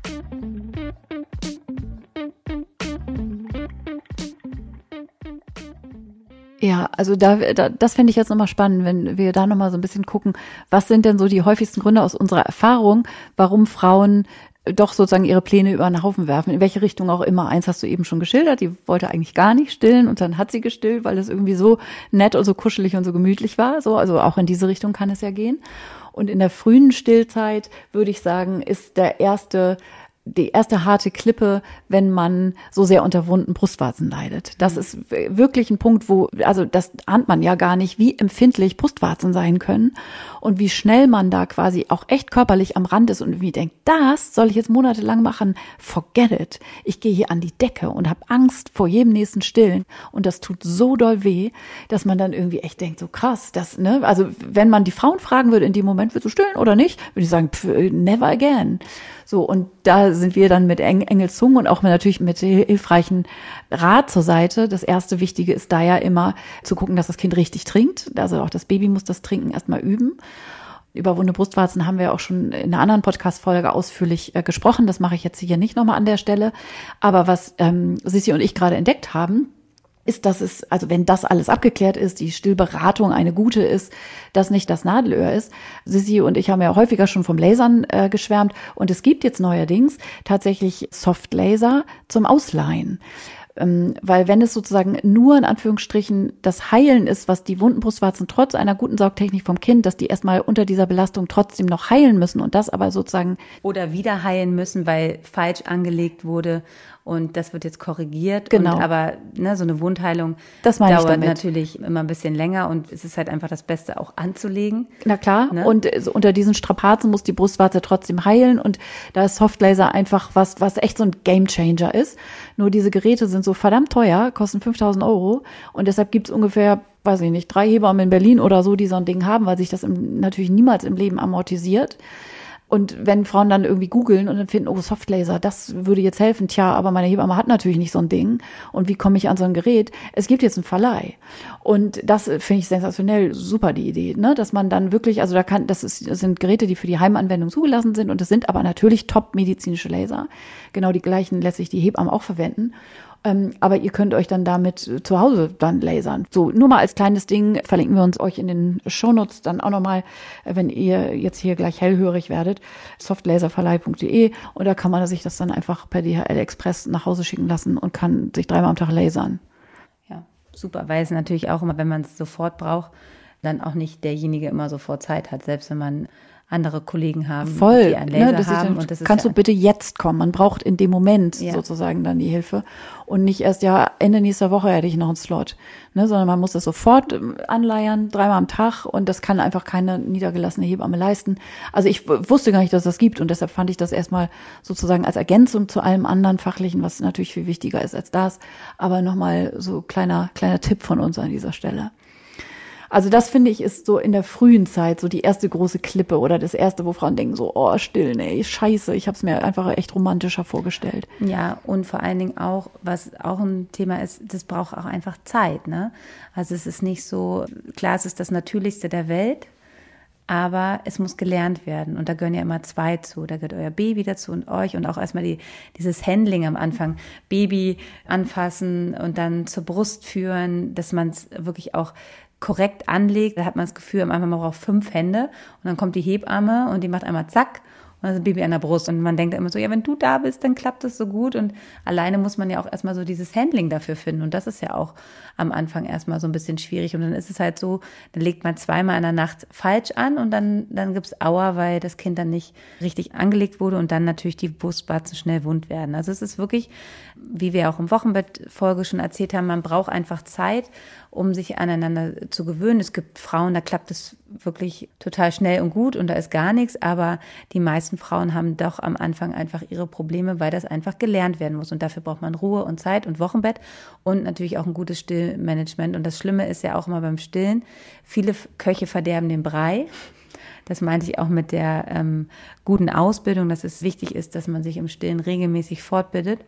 Ja, also da, da das fände ich jetzt nochmal spannend, wenn wir da nochmal so ein bisschen gucken, was sind denn so die häufigsten Gründe aus unserer Erfahrung, warum Frauen doch sozusagen ihre Pläne über den Haufen werfen, in welche Richtung auch immer. Eins hast du eben schon geschildert, die wollte eigentlich gar nicht stillen und dann hat sie gestillt, weil es irgendwie so nett und so kuschelig und so gemütlich war. So, also auch in diese Richtung kann es ja gehen. Und in der frühen Stillzeit würde ich sagen, ist der erste die erste harte Klippe, wenn man so sehr unter wunden Brustwarzen leidet. Das mhm. ist wirklich ein Punkt, wo, also das ahnt man ja gar nicht, wie empfindlich Brustwarzen sein können und wie schnell man da quasi auch echt körperlich am Rand ist und wie denkt, das soll ich jetzt monatelang machen? Forget it. Ich gehe hier an die Decke und habe Angst vor jedem nächsten Stillen und das tut so doll weh, dass man dann irgendwie echt denkt, so krass, das, ne, also wenn man die Frauen fragen würde in dem Moment, willst du stillen oder nicht, würde ich sagen, pff, never again. So, und da sind wir dann mit Eng Engelszungen und auch natürlich mit hilfreichen Rat zur Seite. Das erste Wichtige ist da ja immer zu gucken, dass das Kind richtig trinkt. Also auch das Baby muss das Trinken erstmal üben. Über wunde Brustwarzen haben wir auch schon in einer anderen Podcast-Folge ausführlich äh, gesprochen. Das mache ich jetzt hier nicht nochmal an der Stelle. Aber was ähm, Sissi und ich gerade entdeckt haben, ist, dass es, also wenn das alles abgeklärt ist, die Stillberatung eine gute ist, dass nicht das Nadelöhr ist. Sissi und ich haben ja häufiger schon vom Lasern äh, geschwärmt und es gibt jetzt neuerdings tatsächlich Softlaser zum Ausleihen. Ähm, weil wenn es sozusagen nur in Anführungsstrichen das Heilen ist, was die wunden Brustwarzen trotz einer guten Saugtechnik vom Kind, dass die erstmal unter dieser Belastung trotzdem noch heilen müssen und das aber sozusagen oder wieder heilen müssen, weil falsch angelegt wurde und das wird jetzt korrigiert. Genau. Und, aber ne, so eine Wundheilung das dauert natürlich immer ein bisschen länger und es ist halt einfach das Beste auch anzulegen. Na klar. Ne? Und so unter diesen Strapazen muss die Brustwarze trotzdem heilen und da ist Softlaser einfach was, was echt so ein Gamechanger ist. Nur diese Geräte sind so verdammt teuer, kosten 5000 Euro und deshalb gibt es ungefähr weiß ich nicht, drei Hebammen in Berlin oder so, die so ein Ding haben, weil sich das im, natürlich niemals im Leben amortisiert. Und wenn Frauen dann irgendwie googeln und dann finden, oh, Softlaser, das würde jetzt helfen. Tja, aber meine Hebamme hat natürlich nicht so ein Ding. Und wie komme ich an so ein Gerät? Es gibt jetzt einen Verleih. Und das finde ich sensationell super, die Idee, ne? Dass man dann wirklich, also da kann, das, ist, das sind Geräte, die für die Heimanwendung zugelassen sind. Und das sind aber natürlich top medizinische Laser. Genau die gleichen lässt sich die Hebamme auch verwenden. Ähm, aber ihr könnt euch dann damit zu Hause dann lasern. So, nur mal als kleines Ding verlinken wir uns euch in den Shownotes dann auch nochmal, äh, wenn ihr jetzt hier gleich hellhörig werdet, softlaserverleih.de und da kann man sich das dann einfach per DHL Express nach Hause schicken lassen und kann sich dreimal am Tag lasern. Ja, super, weil es natürlich auch immer, wenn man es sofort braucht, dann auch nicht derjenige immer sofort Zeit hat, selbst wenn man andere Kollegen haben, Voll, die einen Laser ne, haben. Dann, und das kannst du bitte jetzt kommen? Man braucht in dem Moment ja. sozusagen dann die Hilfe und nicht erst ja Ende nächster Woche hätte ich noch einen Slot, ne, sondern man muss das sofort ähm, anleiern, dreimal am Tag und das kann einfach keine niedergelassene Hebamme leisten. Also ich wusste gar nicht, dass das gibt und deshalb fand ich das erstmal sozusagen als Ergänzung zu allem anderen fachlichen, was natürlich viel wichtiger ist als das, aber nochmal so kleiner kleiner Tipp von uns an dieser Stelle. Also das finde ich ist so in der frühen Zeit so die erste große Klippe oder das erste, wo Frauen denken so, oh still, nee, scheiße, ich habe es mir einfach echt romantischer vorgestellt. Ja, und vor allen Dingen auch, was auch ein Thema ist, das braucht auch einfach Zeit, ne? Also es ist nicht so, klar, es ist das Natürlichste der Welt, aber es muss gelernt werden. Und da gehören ja immer zwei zu. Da gehört euer Baby dazu und euch und auch erstmal die, dieses Handling am Anfang. Baby anfassen und dann zur Brust führen, dass man es wirklich auch korrekt anlegt. Da hat man das Gefühl, man braucht fünf Hände und dann kommt die Hebamme und die macht einmal zack und das Baby an der Brust. Und man denkt immer so, ja, wenn du da bist, dann klappt das so gut. Und alleine muss man ja auch erstmal so dieses Handling dafür finden. Und das ist ja auch am Anfang erstmal so ein bisschen schwierig. Und dann ist es halt so, dann legt man zweimal in der Nacht falsch an und dann, dann gibt's Aua, weil das Kind dann nicht richtig angelegt wurde und dann natürlich die Brustwarzen schnell wund werden. Also es ist wirklich, wie wir auch im Wochenbettfolge schon erzählt haben, man braucht einfach Zeit, um sich aneinander zu gewöhnen. Es gibt Frauen, da klappt es wirklich total schnell und gut und da ist gar nichts, aber die meisten Frauen haben doch am Anfang einfach ihre Probleme, weil das einfach gelernt werden muss. Und dafür braucht man Ruhe und Zeit und Wochenbett und natürlich auch ein gutes Stillmanagement. Und das Schlimme ist ja auch immer beim Stillen, viele Köche verderben den Brei. Das meinte ich auch mit der ähm, guten Ausbildung, dass es wichtig ist, dass man sich im Stillen regelmäßig fortbildet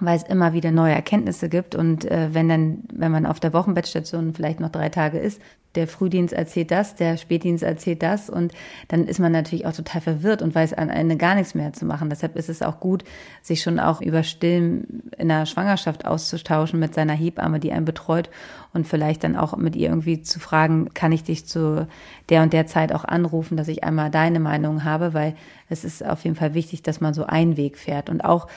weil es immer wieder neue Erkenntnisse gibt. Und äh, wenn dann, wenn man auf der Wochenbettstation vielleicht noch drei Tage ist, der Frühdienst erzählt das, der Spätdienst erzählt das und dann ist man natürlich auch total verwirrt und weiß an Ende gar nichts mehr zu machen. Deshalb ist es auch gut, sich schon auch über Stillen in der Schwangerschaft auszutauschen mit seiner Hebamme, die einen betreut und vielleicht dann auch mit ihr irgendwie zu fragen, kann ich dich zu der und der Zeit auch anrufen, dass ich einmal deine Meinung habe, weil es ist auf jeden Fall wichtig, dass man so einen Weg fährt und auch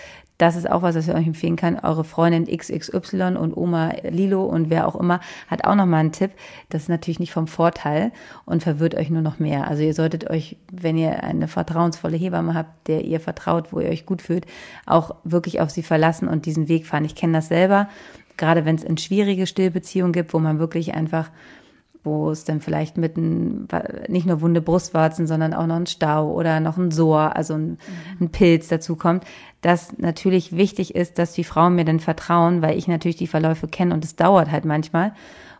das ist auch was, was ich euch empfehlen kann. Eure Freundin XXY und Oma Lilo und wer auch immer hat auch nochmal einen Tipp. Das ist natürlich nicht vom Vorteil und verwirrt euch nur noch mehr. Also ihr solltet euch, wenn ihr eine vertrauensvolle Hebamme habt, der ihr vertraut, wo ihr euch gut fühlt, auch wirklich auf sie verlassen und diesen Weg fahren. Ich kenne das selber, gerade wenn es in schwierige Stillbeziehungen gibt, wo man wirklich einfach wo es dann vielleicht mit ein, nicht nur wunde Brustwarzen, sondern auch noch ein Stau oder noch ein Sohr, also ein, ein Pilz dazu kommt, dass natürlich wichtig ist, dass die Frauen mir dann vertrauen, weil ich natürlich die Verläufe kenne und es dauert halt manchmal.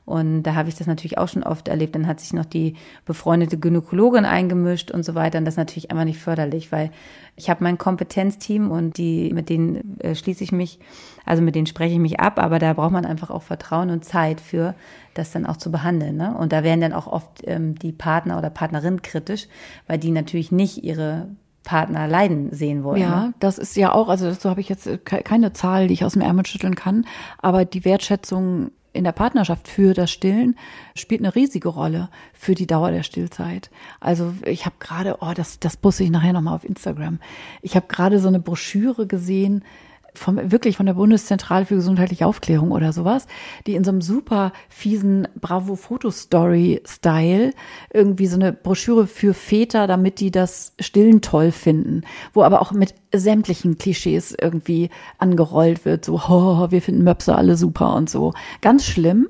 Und da habe ich das natürlich auch schon oft erlebt. Dann hat sich noch die befreundete Gynäkologin eingemischt und so weiter. Und das ist natürlich einfach nicht förderlich, weil ich habe mein Kompetenzteam und die, mit denen äh, schließe ich mich, also mit denen spreche ich mich ab, aber da braucht man einfach auch Vertrauen und Zeit für, das dann auch zu behandeln. Ne? Und da werden dann auch oft ähm, die Partner oder Partnerin kritisch, weil die natürlich nicht ihre Partner leiden sehen wollen. Ja, ne? das ist ja auch, also dazu habe ich jetzt keine Zahl, die ich aus dem Ärmel schütteln kann, aber die Wertschätzung in der Partnerschaft für das Stillen spielt eine riesige Rolle für die Dauer der Stillzeit. Also ich habe gerade, oh, das, das poste ich nachher nochmal auf Instagram. Ich habe gerade so eine Broschüre gesehen, vom, wirklich von der Bundeszentrale für gesundheitliche Aufklärung oder sowas, die in so einem super fiesen Bravo Fotostory Style irgendwie so eine Broschüre für Väter, damit die das Stillen toll finden, wo aber auch mit sämtlichen Klischees irgendwie angerollt wird, so, oh, wir finden Möpse alle super und so. Ganz schlimm.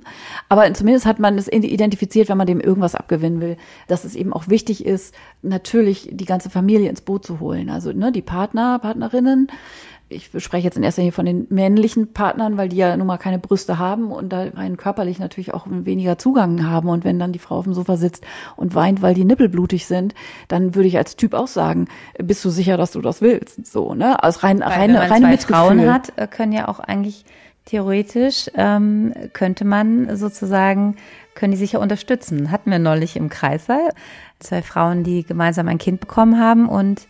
Aber zumindest hat man es identifiziert, wenn man dem irgendwas abgewinnen will, dass es eben auch wichtig ist, natürlich die ganze Familie ins Boot zu holen. Also, ne, die Partner, Partnerinnen, ich spreche jetzt in erster Linie von den männlichen Partnern, weil die ja nun mal keine Brüste haben und da rein körperlich natürlich auch weniger Zugang haben. Und wenn dann die Frau auf dem Sofa sitzt und weint, weil die Nippel blutig sind, dann würde ich als Typ auch sagen, bist du sicher, dass du das willst? So, ne? Also rein, weil reine, wenn man reine zwei Frauen hat, äh, können ja auch eigentlich theoretisch ähm, könnte man sozusagen können die sich ja unterstützen. Hatten wir neulich im Kreissaal zwei Frauen, die gemeinsam ein Kind bekommen haben und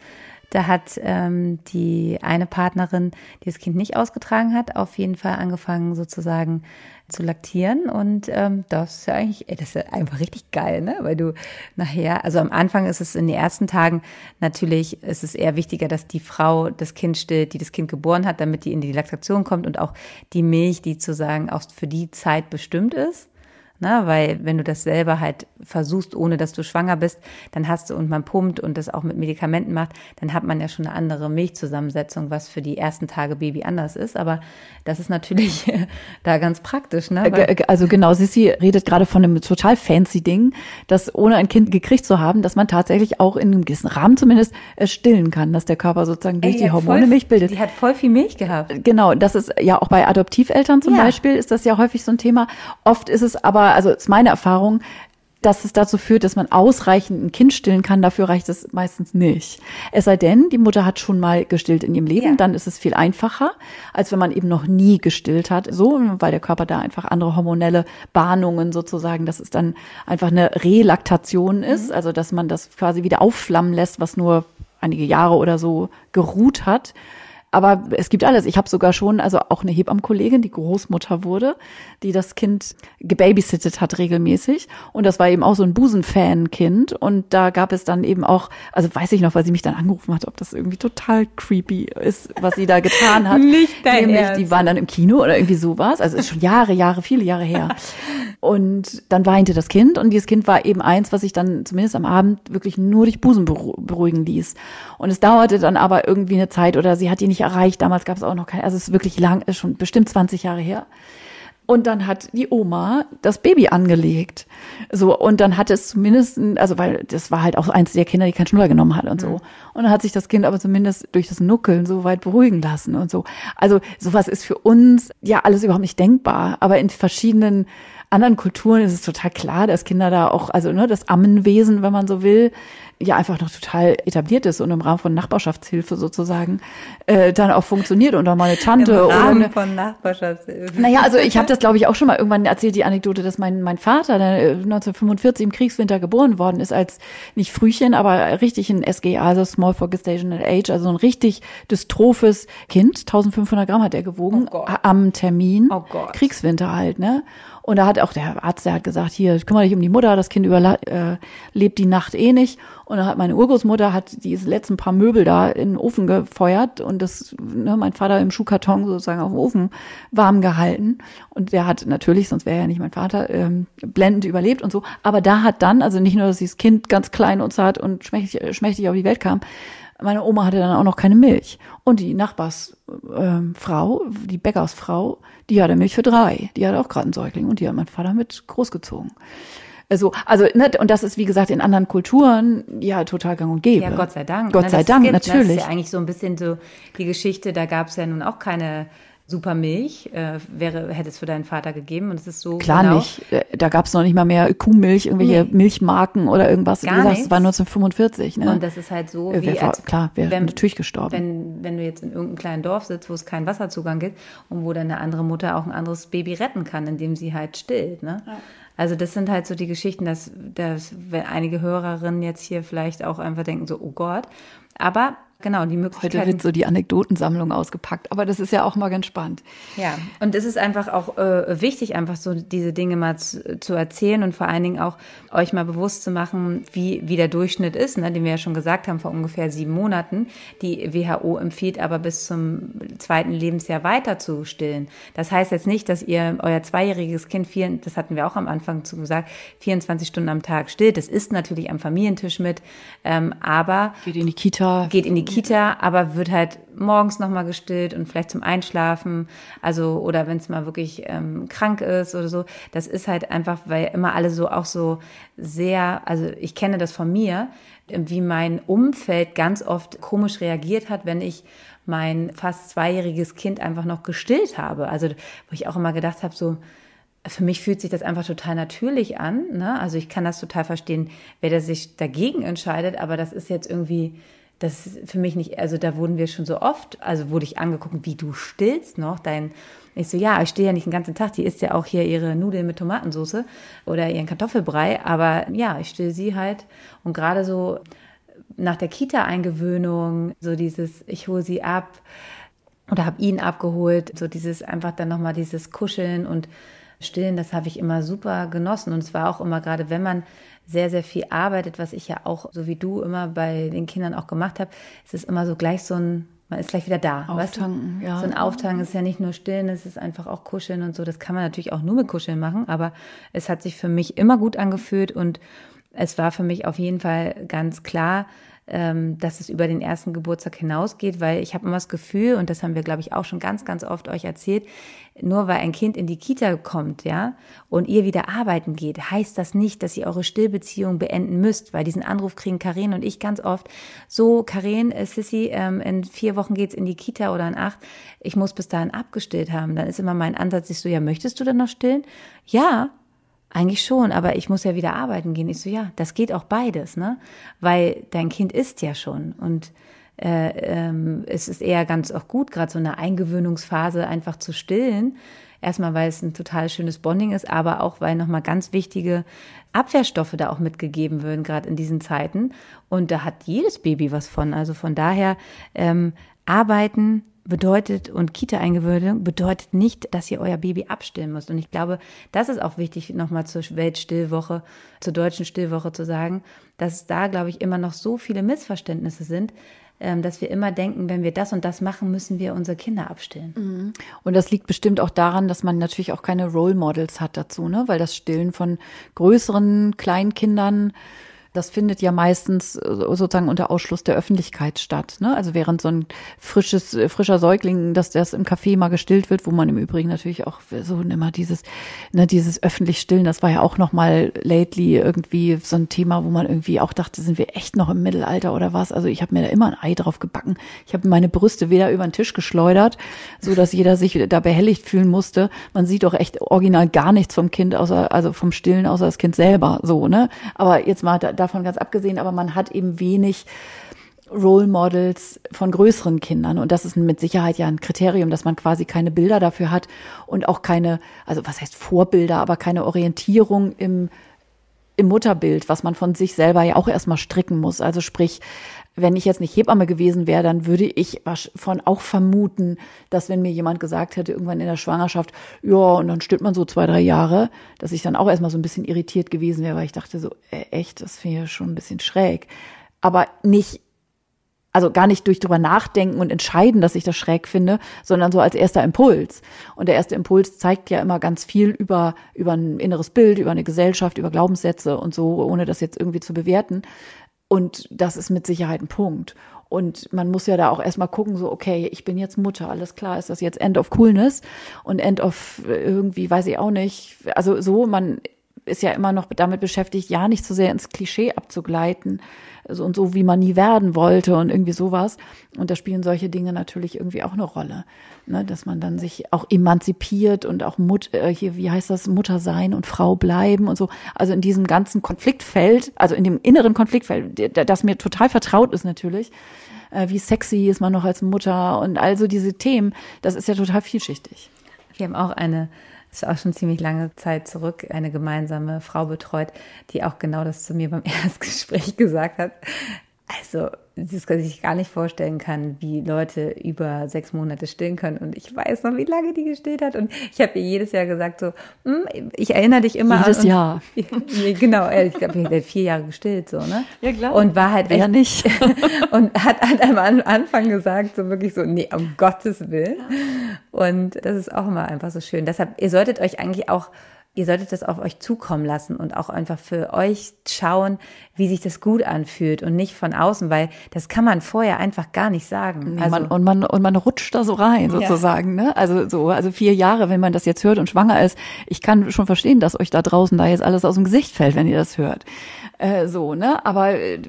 da hat ähm, die eine Partnerin, die das Kind nicht ausgetragen hat, auf jeden Fall angefangen sozusagen zu laktieren und ähm, das ist ja eigentlich, ey, das ist ja einfach richtig geil, ne? Weil du nachher, also am Anfang ist es in den ersten Tagen natürlich, ist es eher wichtiger, dass die Frau das Kind stillt, die das Kind geboren hat, damit die in die Laktation kommt und auch die Milch, die zu sagen auch für die Zeit bestimmt ist. Ne? Weil wenn du das selber halt versuchst, ohne dass du schwanger bist, dann hast du und man pumpt und das auch mit Medikamenten macht, dann hat man ja schon eine andere Milchzusammensetzung, was für die ersten Tage Baby anders ist. Aber das ist natürlich da ganz praktisch. Ne? Weil also genau, Sissi redet gerade von einem total fancy Ding, dass ohne ein Kind gekriegt zu haben, dass man tatsächlich auch in einem gewissen Rahmen zumindest äh, stillen kann, dass der Körper sozusagen durch Ey, die Hormone voll, Milch bildet. Die hat voll viel Milch gehabt. Genau, das ist ja auch bei Adoptiveltern zum ja. Beispiel, ist das ja häufig so ein Thema. Oft ist es aber aber, also ist meine Erfahrung, dass es dazu führt, dass man ausreichend ein Kind stillen kann. Dafür reicht es meistens nicht. Es sei denn, die Mutter hat schon mal gestillt in ihrem Leben, ja. dann ist es viel einfacher, als wenn man eben noch nie gestillt hat. So, weil der Körper da einfach andere hormonelle Bahnungen sozusagen, dass es dann einfach eine Relaktation ist, mhm. also dass man das quasi wieder aufflammen lässt, was nur einige Jahre oder so geruht hat. Aber es gibt alles. Ich habe sogar schon, also auch eine Hebammenkollegin, die Großmutter wurde, die das Kind gebabysittet hat regelmäßig. Und das war eben auch so ein Busenfan-Kind. Und da gab es dann eben auch, also weiß ich noch, weil sie mich dann angerufen hat, ob das irgendwie total creepy ist, was sie da getan hat. Nicht dein Nämlich, Ernst. die waren dann im Kino oder irgendwie sowas. Also ist schon Jahre, Jahre, viele Jahre her. Und dann weinte das Kind und dieses Kind war eben eins, was sich dann zumindest am Abend wirklich nur durch Busen beruhigen ließ. Und es dauerte dann aber irgendwie eine Zeit oder sie hat ihn nicht erreicht. Damals gab es auch noch keine, also es ist wirklich lang, ist schon bestimmt 20 Jahre her. Und dann hat die Oma das Baby angelegt. So, und dann hat es zumindest, also weil das war halt auch eins der Kinder, die keinen Schnuller genommen hat und so. Mhm. Und dann hat sich das Kind aber zumindest durch das Nuckeln so weit beruhigen lassen und so. Also sowas ist für uns ja alles überhaupt nicht denkbar. Aber in verschiedenen anderen Kulturen ist es total klar, dass Kinder da auch, also ne, das Ammenwesen, wenn man so will, ja einfach noch total etabliert ist und im Rahmen von Nachbarschaftshilfe sozusagen äh, dann auch funktioniert und auch mal eine Tante Im Rahmen eine, von Nachbarschaftshilfe. Naja, also ich habe das glaube ich auch schon mal irgendwann erzählt die Anekdote, dass mein mein Vater der 1945 im Kriegswinter geboren worden ist als nicht Frühchen, aber richtig ein SGA, also Small for Gestational Age, also ein richtig dystrophes Kind, 1500 Gramm hat er gewogen oh am Termin, oh Kriegswinter halt, ne? Und da hat auch der Arzt, der hat gesagt, hier, kümmere dich um die Mutter, das Kind überlebt äh, lebt die Nacht eh nicht. Und dann hat meine Urgroßmutter hat diese letzten paar Möbel da in den Ofen gefeuert und das, ne, mein Vater im Schuhkarton sozusagen auf dem Ofen warm gehalten. Und der hat natürlich, sonst wäre ja nicht mein Vater, ähm, blendend überlebt und so. Aber da hat dann, also nicht nur, dass dieses Kind ganz klein und zart und schmächtig, schmächtig auf die Welt kam, meine Oma hatte dann auch noch keine Milch. Und die Nachbarsfrau, ähm, die Bäckersfrau, die hatte Milch für drei. Die hatte auch gerade einen Säugling und die hat mein Vater mit großgezogen. Also, also, ne, und das ist, wie gesagt, in anderen Kulturen ja total gang und gäbe. Ja, Gott sei Dank. Gott ne, sei Dank, gibt, natürlich. Das ist ja eigentlich so ein bisschen so die Geschichte, da gab es ja nun auch keine super Milch, äh, wäre, hätte es für deinen Vater gegeben und es ist so. Klar genau, nicht. Äh, Da gab es noch nicht mal mehr Kuhmilch, irgendwelche Nee. Milchmarken oder irgendwas. Gar wie gesagt, es war 1945. Ne? Und das ist halt so, Äh, wie wär, als, klar, wäre wenn- natürlich gestorben. wenn, wenn du jetzt in irgendeinem kleinen Dorf sitzt, wo es keinen Wasserzugang gibt und wo dann eine andere Mutter auch ein anderes Baby retten kann, indem sie halt stillt. Ne? Also das sind halt so die Geschichten, dass, dass wenn einige Hörerinnen jetzt hier vielleicht auch einfach denken so, oh Gott. Aber genau, die Heute Möglichkeit. wird so die Anekdotensammlung ausgepackt, aber das ist ja auch mal ganz spannend. Ja, und es ist einfach auch äh, wichtig, einfach so diese Dinge mal zu, zu erzählen und vor allen Dingen auch euch mal bewusst zu machen, wie, wie der Durchschnitt ist, ne, den wir ja schon gesagt haben, vor ungefähr sieben Monaten. Die WHO empfiehlt aber bis zum zweiten Lebensjahr weiter zu stillen. Das heißt jetzt nicht, dass ihr euer zweijähriges Kind, vier, das hatten wir auch am Anfang zu gesagt, 24 Stunden am Tag stillt. Das ist natürlich am Familientisch mit, ähm, aber Geht in die Kita. geht in die Kita, aber wird halt morgens nochmal gestillt und vielleicht zum Einschlafen, also oder wenn es mal wirklich ähm, krank ist oder so. Das ist halt einfach, weil immer alle so auch so sehr, also ich kenne das von mir, wie mein Umfeld ganz oft komisch reagiert hat, wenn ich mein fast zweijähriges Kind einfach noch gestillt habe. Also wo ich auch immer gedacht habe, so für mich fühlt sich das einfach total natürlich an. Ne? Also ich kann das total verstehen, wer der sich dagegen entscheidet, aber das ist jetzt irgendwie, das ist für mich nicht, also da wurden wir schon so oft, also wurde ich angeguckt, wie du stillst noch dein, ich so, ja, ich stehe ja nicht den ganzen Tag, die isst ja auch hier ihre Nudeln mit Tomatensauce oder ihren Kartoffelbrei, aber ja, ich still sie halt und gerade so nach der Kita-Eingewöhnung, so dieses, ich hole sie ab oder habe ihn abgeholt, so dieses einfach dann nochmal dieses Kuscheln und Stillen, das habe ich immer super genossen. Und es war auch immer, gerade wenn man sehr, sehr viel arbeitet, was ich ja auch, so wie du, immer bei den Kindern auch gemacht habe, es ist immer so gleich so ein, man ist gleich wieder da. weißt du? Auftanken, ja. So ein Auftanken ist ja nicht nur Stillen, es ist einfach auch Kuscheln und so. Das kann man natürlich auch nur mit Kuscheln machen, aber es hat sich für mich immer gut angefühlt und es war für mich auf jeden Fall ganz klar, ähm, dass es über den ersten Geburtstag hinausgeht, weil ich habe immer das Gefühl, und das haben wir, glaube ich, auch schon ganz, ganz oft euch erzählt, nur weil ein Kind in die Kita kommt, ja, und ihr wieder arbeiten geht, heißt das nicht, dass ihr eure Stillbeziehung beenden müsst, weil diesen Anruf kriegen Karen und ich ganz oft. So, Karen, äh, Sissy, ähm, in vier Wochen geht's in die Kita oder in acht. Ich muss bis dahin abgestillt haben. Dann ist immer mein Ansatz, ich so, ja, möchtest du denn noch stillen? Ja, eigentlich schon, aber ich muss ja wieder arbeiten gehen. Ich so, ja, das geht auch beides, ne? Weil dein Kind isst ja schon und äh, ähm, es ist eher ganz auch gut, gerade so eine Eingewöhnungsphase einfach zu stillen. Erstmal, weil es ein total schönes Bonding ist, aber auch, weil nochmal ganz wichtige Abwehrstoffe da auch mitgegeben würden, gerade in diesen Zeiten. Und da hat jedes Baby was von. Also von daher ähm, arbeiten bedeutet und Kita-Eingewöhnung bedeutet nicht, dass ihr euer Baby abstillen müsst. Und ich glaube, das ist auch wichtig, nochmal zur Weltstillwoche, zur deutschen Stillwoche zu sagen, dass da, glaube ich, immer noch so viele Missverständnisse sind, ähm, dass wir immer denken, wenn wir das und das machen, müssen wir unsere Kinder abstillen. Mhm. Und das liegt bestimmt auch daran, dass man natürlich auch keine Role Models hat dazu, ne? Weil das Stillen von größeren Kleinkindern das findet ja meistens äh, sozusagen unter Ausschluss der Öffentlichkeit statt. Ne? Also während so ein frisches, äh, frischer Säugling, dass das im Café mal gestillt wird, wo man im Übrigen natürlich auch so immer dieses, ne, dieses öffentlich Stillen, das war ja auch noch mal lately irgendwie so ein Thema, wo man irgendwie auch dachte, sind wir echt noch im Mittelalter oder was? Also ich habe mir da immer ein Ei drauf gebacken. Ich habe meine Brüste weder über den Tisch geschleudert, so dass jeder sich da behelligt fühlen musste. Man sieht doch echt original gar nichts vom Kind, außer also vom Stillen, außer das Kind selber, so ne. Aber jetzt mal da, davon ganz abgesehen, aber man hat eben wenig Role Models von größeren Kindern. Und das ist mit Sicherheit ja ein Kriterium, dass man quasi keine Bilder dafür hat und auch keine, also was heißt Vorbilder, aber keine Orientierung im, im Mutterbild, was man von sich selber ja auch erstmal stricken muss. Also sprich, wenn ich jetzt nicht Hebamme gewesen wäre, dann würde ich von auch vermuten, dass wenn mir jemand gesagt hätte, irgendwann in der Schwangerschaft, ja, und dann stillt man so zwei, drei Jahre, dass ich dann auch erstmal so ein bisschen irritiert gewesen wäre, weil ich dachte so, äh, echt, das finde ich schon ein bisschen schräg. Aber nicht also gar nicht durch drüber nachdenken und entscheiden, dass ich das schräg finde, sondern so als erster Impuls. Und der erste Impuls zeigt ja immer ganz viel über, über ein inneres Bild, über eine Gesellschaft, über Glaubenssätze und so, ohne das jetzt irgendwie zu bewerten. Und das ist mit Sicherheit ein Punkt. Und man muss ja da auch erstmal gucken, so, okay, ich bin jetzt Mutter, alles klar, ist das jetzt End of Coolness und End of irgendwie, weiß ich auch nicht. Also so, man ist ja immer noch damit beschäftigt, ja nicht so sehr ins Klischee abzugleiten so und so, wie man nie werden wollte und irgendwie sowas. Und da spielen solche Dinge natürlich irgendwie auch eine Rolle, ne? dass man dann sich auch emanzipiert und auch Mut, äh, hier, wie heißt das, Mutter sein und Frau bleiben und so. Also in diesem ganzen Konfliktfeld, also in dem inneren Konfliktfeld, das mir total vertraut ist natürlich, äh, wie sexy ist man noch als Mutter und also diese Themen, das ist ja total vielschichtig. Wir haben auch eine ist auch schon ziemlich lange Zeit zurück, eine gemeinsame Frau betreut, die auch genau das zu mir beim Erstgespräch gesagt hat. Also, das kann sich gar nicht vorstellen kann, wie Leute über sechs Monate stillen können. Und ich weiß noch, wie lange die gestillt hat. Und ich habe ihr jedes Jahr gesagt so, hm, ich erinnere dich immer jedes an. Jedes Jahr. genau, ich glaube, ich habe vier Jahre gestillt, so, ne? Ja, klar. Und war halt echt, nicht. und hat, hat am Anfang gesagt, so wirklich so, nee, um Gottes Willen. Und das ist auch immer einfach so schön. Deshalb, ihr solltet euch eigentlich auch ihr solltet das auf euch zukommen lassen und auch einfach für euch schauen, wie sich das gut anfühlt und nicht von außen, weil das kann man vorher einfach gar nicht sagen. Also man, und man und man rutscht da so rein sozusagen, ja. ne? Also so, also vier Jahre, wenn man das jetzt hört und schwanger ist, ich kann schon verstehen, dass euch da draußen da jetzt alles aus dem Gesicht fällt, wenn ihr das hört. Äh, so, ne? Aber äh,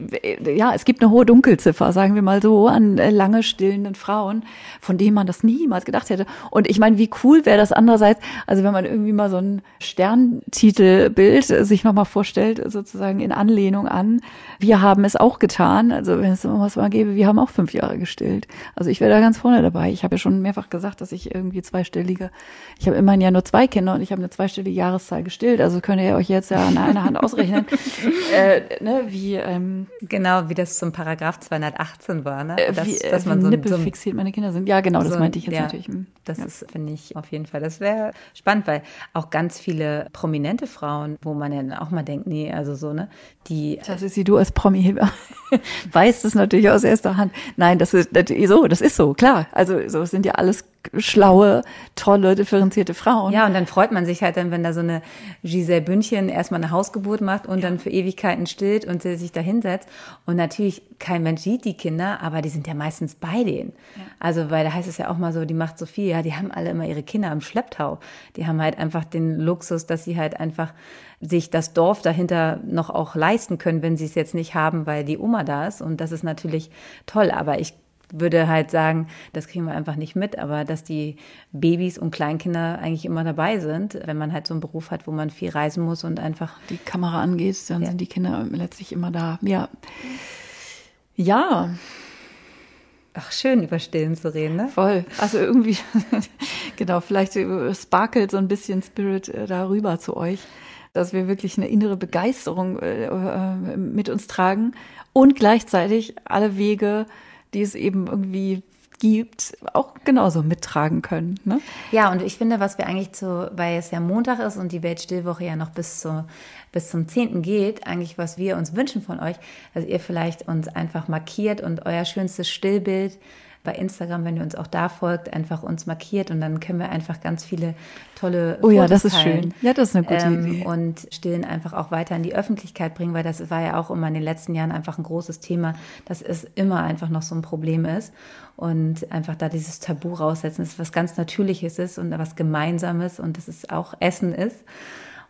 ja, es gibt eine hohe Dunkelziffer, sagen wir mal so, an äh, lange stillenden Frauen, von denen man das niemals gedacht hätte. Und ich meine, wie cool wäre das andererseits, also wenn man irgendwie mal so ein Sterntitelbild sich nochmal vorstellt, sozusagen in Anlehnung an, wir haben es auch getan. Also wenn es was mal gäbe, wir haben auch fünf Jahre gestillt. Also ich wäre da ganz vorne dabei. Ich habe ja schon mehrfach gesagt, dass ich irgendwie zweistellige, ich habe immerhin ja nur zwei Kinder und ich habe eine zweistellige Jahreszahl gestillt. Also könnt ihr euch jetzt ja an einer Hand ausrechnen. äh, ne, wie ähm, genau wie das zum Paragraph 218 war, ne? Äh, dass, wie, dass man so Nippel so fixiert meine Kinder sind. Ja, genau, so, das meinte ich jetzt ja, natürlich. Hm. Das ja. ist finde ich auf jeden Fall. Das wäre spannend, weil auch ganz viele prominente Frauen, wo man ja dann auch mal denkt, nee, also so ne, die. Das ist sie du als Promi weißt es natürlich aus erster Hand. Nein, das ist das, so, das ist so klar. Also so sind ja alles schlaue, tolle, differenzierte Frauen. Ja, und dann freut man sich halt dann, wenn da so eine Giselle Bündchen erstmal eine Hausgeburt macht und ja. dann für Ewigkeiten stillt und sie sich da hinsetzt. Und natürlich, kein Mensch sieht die Kinder, aber die sind ja meistens bei denen. Ja. Also, weil da heißt es ja auch mal so, die macht so viel, ja, die haben alle immer ihre Kinder im Schlepptau. Die haben halt einfach den Luxus, dass sie halt einfach sich das Dorf dahinter noch auch leisten können, wenn sie es jetzt nicht haben, weil die Oma da ist. Und das ist natürlich toll. Aber ich würde halt sagen, das kriegen wir einfach nicht mit, aber dass die Babys und Kleinkinder eigentlich immer dabei sind, wenn man halt so einen Beruf hat, wo man viel reisen muss und einfach die Kamera angeht, dann ja. sind die Kinder letztlich immer da. Ja. Ja. Ach, schön über Stillen zu reden, ne? Voll. Also irgendwie, genau, vielleicht sparkelt so ein bisschen Spirit äh, darüber zu euch, dass wir wirklich eine innere Begeisterung äh, äh, mit uns tragen und gleichzeitig alle Wege, die es eben irgendwie gibt, auch genauso mittragen können. Ne? Ja, und ich finde, was wir eigentlich zu, weil es ja Montag ist und die Weltstillwoche ja noch bis, zu, bis zum 10. geht, eigentlich, was wir uns wünschen von euch, dass ihr vielleicht uns einfach markiert und euer schönstes Stillbild bei Instagram, wenn ihr uns auch da folgt, einfach uns markiert und dann können wir einfach ganz viele tolle Oh ja, das ist schön. Ja, das ist eine gute ähm, Idee. Und Stillen einfach auch weiter in die Öffentlichkeit bringen, weil das war ja auch immer in den letzten Jahren einfach ein großes Thema, dass es immer einfach noch so ein Problem ist und einfach da dieses Tabu raussetzen, dass es was ganz Natürliches ist und was Gemeinsames und dass es auch Essen ist.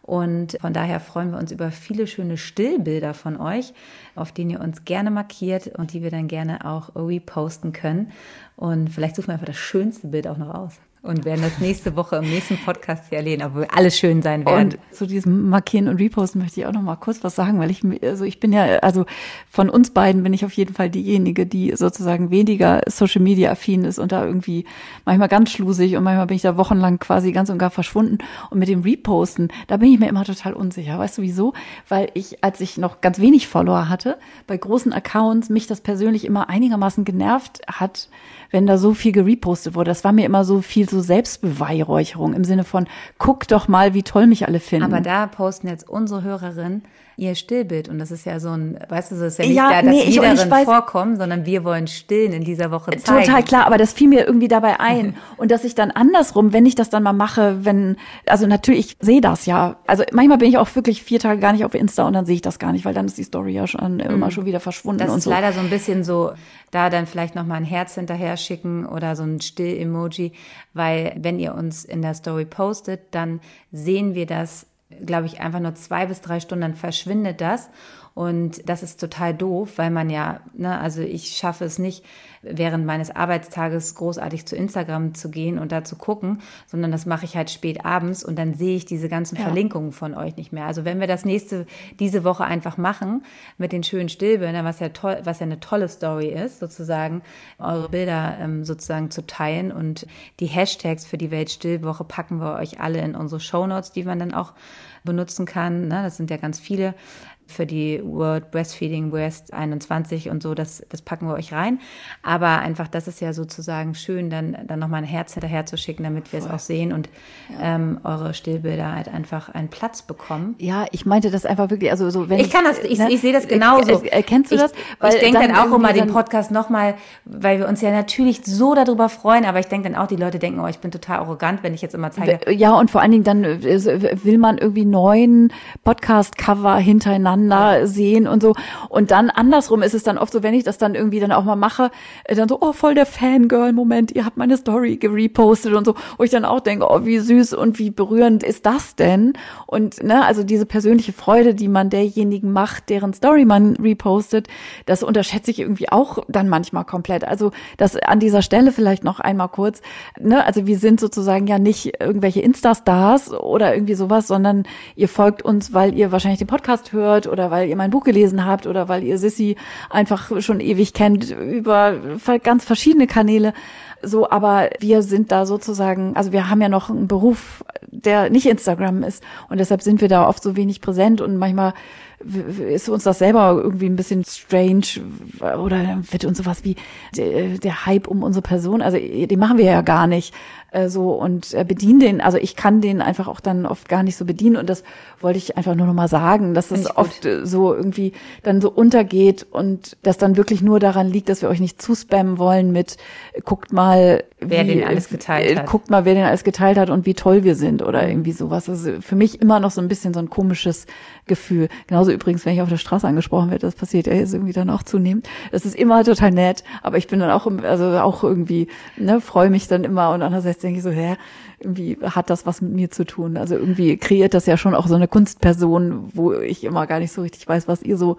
Und von daher freuen wir uns über viele schöne Stillbilder von euch, auf denen ihr uns gerne markiert und die wir dann gerne auch reposten können. Und vielleicht suchen wir einfach das schönste Bild auch noch aus und werden das nächste Woche im nächsten Podcast hier erleben, obwohl alles schön sein werden. Und zu diesem Markieren und Reposten möchte ich auch noch mal kurz was sagen, weil ich, also ich bin ja, also von uns beiden bin ich auf jeden Fall diejenige, die sozusagen weniger Social Media affin ist und da irgendwie manchmal ganz schlusig und manchmal bin ich da wochenlang quasi ganz und gar verschwunden. Und mit dem Reposten, da bin ich mir immer total unsicher. Weißt du wieso? Weil ich, als ich noch ganz wenig Follower hatte, bei großen Accounts mich das persönlich immer einigermaßen genervt hat, wenn da so viel gerepostet wurde. Das war mir immer so viel so Selbstbeweihräucherung im Sinne von, guck doch mal, wie toll mich alle finden. Aber da posten jetzt unsere Hörerinnen ihr Stillbild. Und das ist ja so ein, weißt du, das ist ja nicht ja, da, dass nee, wir darin weiß, vorkommen, sondern wir wollen stillen in dieser Woche zeigen. Total klar, aber das fiel mir irgendwie dabei ein. und dass ich dann andersrum, wenn ich das dann mal mache, wenn, also natürlich, ich sehe das ja. Also manchmal bin ich auch wirklich vier Tage gar nicht auf Insta und dann sehe ich das gar nicht, weil dann ist die Story ja schon mhm. immer schon wieder verschwunden. Das und ist so. leider so ein bisschen so, da dann vielleicht noch mal ein Herz hinterher schicken oder so ein Still-Emoji, weil wenn ihr uns in der Story postet, dann sehen wir das glaube ich, einfach nur zwei bis drei Stunden, dann verschwindet das. Und das ist total doof, weil man ja, ne, also ich schaffe es nicht, während meines Arbeitstages großartig zu Instagram zu gehen und da zu gucken, sondern das mache ich halt spät abends und dann sehe ich diese ganzen ja. Verlinkungen von euch nicht mehr. Also wenn wir das nächste, diese Woche einfach machen mit den schönen Stillbildern, was ja toll, was ja eine tolle Story ist, sozusagen, eure Bilder ähm, sozusagen zu teilen und die Hashtags für die Weltstillwoche packen wir euch alle in unsere Shownotes, die man dann auch benutzen kann. Ne? Das sind ja ganz viele für die World Breastfeeding West 21 und so, das, das packen wir euch rein. Aber einfach, das ist ja sozusagen schön, dann, dann nochmal ein Herz hinterher zu schicken, damit wir Voll. es auch sehen und ja. ähm, eure Stillbilder halt einfach einen Platz bekommen. Ja, ich meinte das einfach wirklich, also so, wenn ich. kann das, ich, ne, ich sehe das genauso. Erkennst du das? Ich, ich denke dann, dann auch immer den Podcast nochmal, weil wir uns ja natürlich so darüber freuen, aber ich denke dann auch, die Leute denken, oh, ich bin total arrogant, wenn ich jetzt immer zeige. Ja, und vor allen Dingen dann äh, will man irgendwie neun Podcast-Cover hintereinander miteinander sehen und so. Und dann andersrum ist es dann oft so, wenn ich das dann irgendwie dann auch mal mache, äh, dann so, oh, voll der Fangirl-Moment, ihr habt meine Story gerepostet und so, wo ich dann auch denke, oh, wie süß und wie berührend ist das denn? Und ne, also diese persönliche Freude, die man derjenigen macht, deren Story man repostet, das unterschätze ich irgendwie auch dann manchmal komplett. Also das an dieser Stelle vielleicht noch einmal kurz, ne, also wir sind sozusagen ja nicht irgendwelche Insta-Stars oder irgendwie sowas, sondern ihr folgt uns, weil ihr wahrscheinlich den Podcast hört oder weil ihr mein Buch gelesen habt oder weil ihr Sissy einfach schon ewig kennt über ganz verschiedene Kanäle. So, aber wir sind da sozusagen, also wir haben ja noch einen Beruf, der nicht Instagram ist. Und deshalb sind wir da oft so wenig präsent. Und manchmal ist uns das selber irgendwie ein bisschen strange oder wird uns sowas wie der, Hype um unsere Person, also den machen wir ja gar nicht äh, so und äh, bedienen den, also ich kann den einfach auch dann oft gar nicht so bedienen. Und das wollte ich einfach nur noch mal sagen, dass es oft gut. so irgendwie dann so untergeht und das dann wirklich nur daran liegt, dass wir euch nicht zuspammen wollen mit guckt mal, wer wie, den alles geteilt äh, hat. Guckt mal, wer den alles geteilt hat und wie toll wir sind oder irgendwie sowas. Also für mich immer noch so ein bisschen so ein komisches Gefühl. Genauso übrigens, wenn ich auf der Straße angesprochen werde, das passiert ja jetzt irgendwie dann auch zunehmend. Das ist immer total nett, aber ich bin dann auch, also auch irgendwie, ne, freue mich dann immer und andererseits denke ich so, hä, irgendwie hat das was mit mir zu tun. Also irgendwie kreiert das ja schon auch so eine Kunstperson, wo ich immer gar nicht so richtig weiß, was ihr so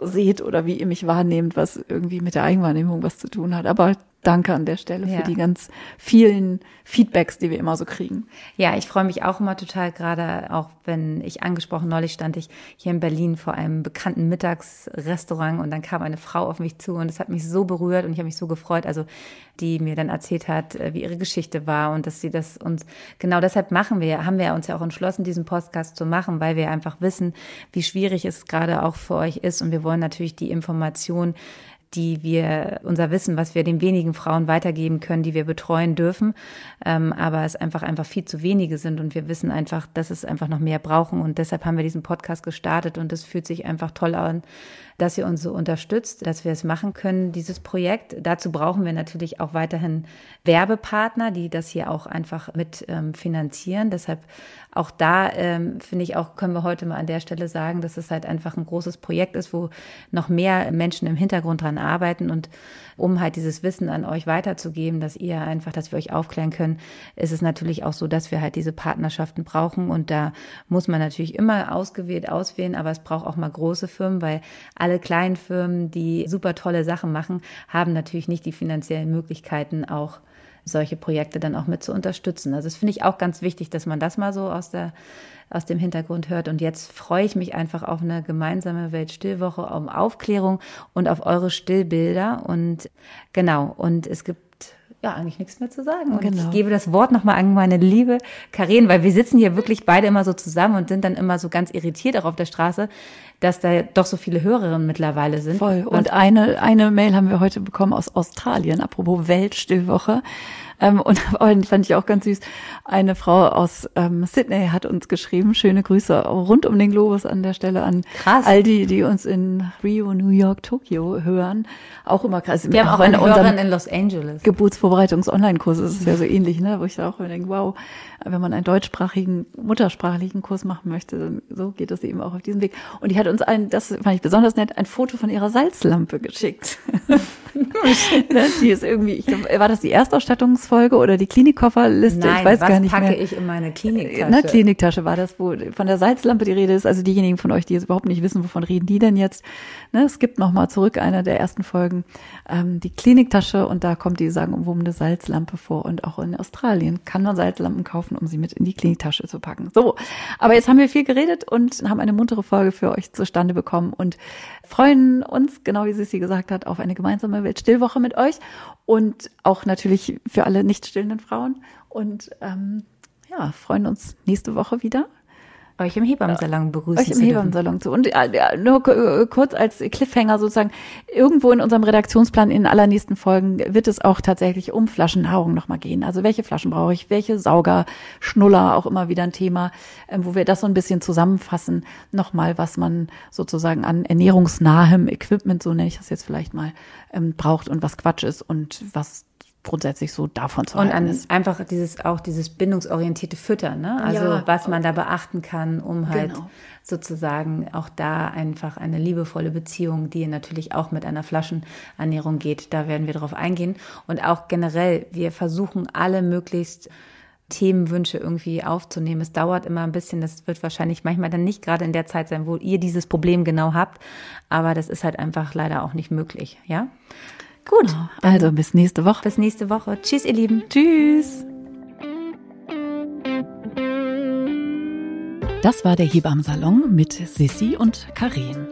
seht oder wie ihr mich wahrnehmt, was irgendwie mit der Eigenwahrnehmung was zu tun hat. Aber danke an der Stelle ja. für die ganz vielen Feedbacks, die wir immer so kriegen. Ja, ich freue mich auch immer total, gerade auch wenn ich angesprochen, neulich stand ich hier in Berlin vor einem bekannten Mittagsrestaurant und dann kam eine Frau auf mich zu und es hat mich so berührt und ich habe mich so gefreut, also die mir dann erzählt hat, äh, wie ihre Geschichte war und dass sie das uns, genau deshalb machen wir, haben wir uns ja auch entschlossen, diesen Podcast zu machen, weil wir einfach wissen, wie schwierig es gerade auch für euch ist und wir wollen natürlich die Information die wir, unser Wissen, was wir den wenigen Frauen weitergeben können, die wir betreuen dürfen, ähm, aber es einfach einfach viel zu wenige sind und wir wissen einfach, dass es einfach noch mehr brauchen. Und deshalb haben wir diesen Podcast gestartet und es fühlt sich einfach toll an, dass ihr uns so unterstützt, dass wir es machen können, dieses Projekt. Dazu brauchen wir natürlich auch weiterhin Werbepartner, die das hier auch einfach mit ähm, finanzieren. Deshalb auch da ähm, finde ich auch, können wir heute mal an der Stelle sagen, dass es halt einfach ein großes Projekt ist, wo noch mehr Menschen im Hintergrund dran arbeiten und um halt dieses Wissen an euch weiterzugeben, dass ihr einfach, dass wir euch aufklären können, ist es natürlich auch so, dass wir halt diese Partnerschaften brauchen und da muss man natürlich immer ausgewählt auswählen, aber es braucht auch mal große Firmen, weil alle kleinen Firmen, die super tolle Sachen machen, haben natürlich nicht die finanziellen Möglichkeiten auch solche Projekte dann auch mit zu unterstützen. Also das finde ich auch ganz wichtig, dass man das mal so aus der aus dem Hintergrund hört. Und jetzt freue ich mich einfach auf eine gemeinsame Weltstillwoche, um Aufklärung und auf eure Stillbilder. Und genau, und es gibt ja eigentlich nichts mehr zu sagen. Und genau. ich gebe das Wort nochmal an meine liebe Karin, weil wir sitzen hier wirklich beide immer so zusammen und sind dann immer so ganz irritiert auch auf der Straße, dass da doch so viele Hörerinnen mittlerweile sind. Voll. Und eine, eine Mail haben wir heute bekommen aus Australien, apropos Weltstillwoche. Ähm, und fand ich auch ganz süß. Eine Frau aus ähm, Sydney hat uns geschrieben, schöne Grüße rund um den Globus an der Stelle an krass. all die, die uns in Rio, New York, Tokio hören. Auch immer krass. Wir haben auch eine Hörerin in Los Angeles. Geburtsvorbereitungs-Online-Kurs ist es ja so ähnlich, ne? wo ich da auch immer denke, wow, wenn man einen deutschsprachigen, muttersprachlichen Kurs machen möchte, so geht es eben auch auf diesem Weg. Und die hat uns ein, das fand ich besonders nett, ein Foto von ihrer Salzlampe geschickt. Ne, die ist irgendwie, ich glaub, war das die Erstausstattungsfolge oder die Klinikkofferliste? Nein, ich weiß was gar nicht packe mehr. ich in meine Kliniktasche? Na, Kliniktasche war das, wo von der Salzlampe die Rede ist. Also diejenigen von euch, die jetzt überhaupt nicht wissen, wovon reden die denn jetzt? Ne, es gibt noch mal zurück einer der ersten Folgen ähm, die Kliniktasche und da kommt die sagenumwobene Salzlampe vor und auch in Australien kann man Salzlampen kaufen, um sie mit in die Kliniktasche zu packen. So, aber jetzt haben wir viel geredet und haben eine muntere Folge für euch zustande bekommen und freuen uns, genau wie Sissi gesagt hat, auf eine gemeinsame Weltstillwoche mit euch und auch natürlich für alle nicht stillenden Frauen und ähm, ja, freuen uns nächste Woche wieder euch im Hebammensalon begrüßen euch im Hebammensalon zu. Und ja, nur äh, kurz als Cliffhanger sozusagen, irgendwo in unserem Redaktionsplan in den allernächsten Folgen wird es auch tatsächlich um Flaschennahrung nochmal gehen. Also welche Flaschen brauche ich, welche Sauger, Schnuller, auch immer wieder ein Thema, ähm, wo wir das so ein bisschen zusammenfassen, nochmal, was man sozusagen an ernährungsnahem Equipment, so nenne ich das jetzt vielleicht mal, ähm, braucht und was Quatsch ist und was grundsätzlich so davon zu halten. Und an, einfach dieses auch dieses bindungsorientierte Füttern, ne? Also ja, was man da beachten kann, um halt genau. sozusagen auch da einfach eine liebevolle Beziehung, die natürlich auch mit einer Flaschenernährung geht. Da werden wir drauf eingehen. Und auch generell, wir versuchen alle möglichst Themenwünsche irgendwie aufzunehmen. Es dauert immer ein bisschen, das wird wahrscheinlich manchmal dann nicht gerade in der Zeit sein, wo ihr dieses Problem genau habt, aber das ist halt einfach leider auch nicht möglich, ja? Gut. Also bis nächste Woche. Bis nächste Woche. Tschüss, ihr Lieben. Tschüss. Das war der Hebammsalon mit Sissi und Karin.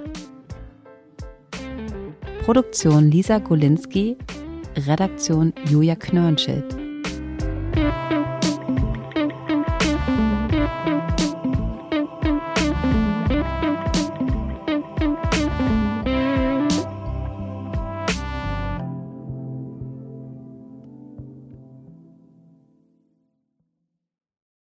Produktion Lisa Golinski, Redaktion Julia Knörnschild.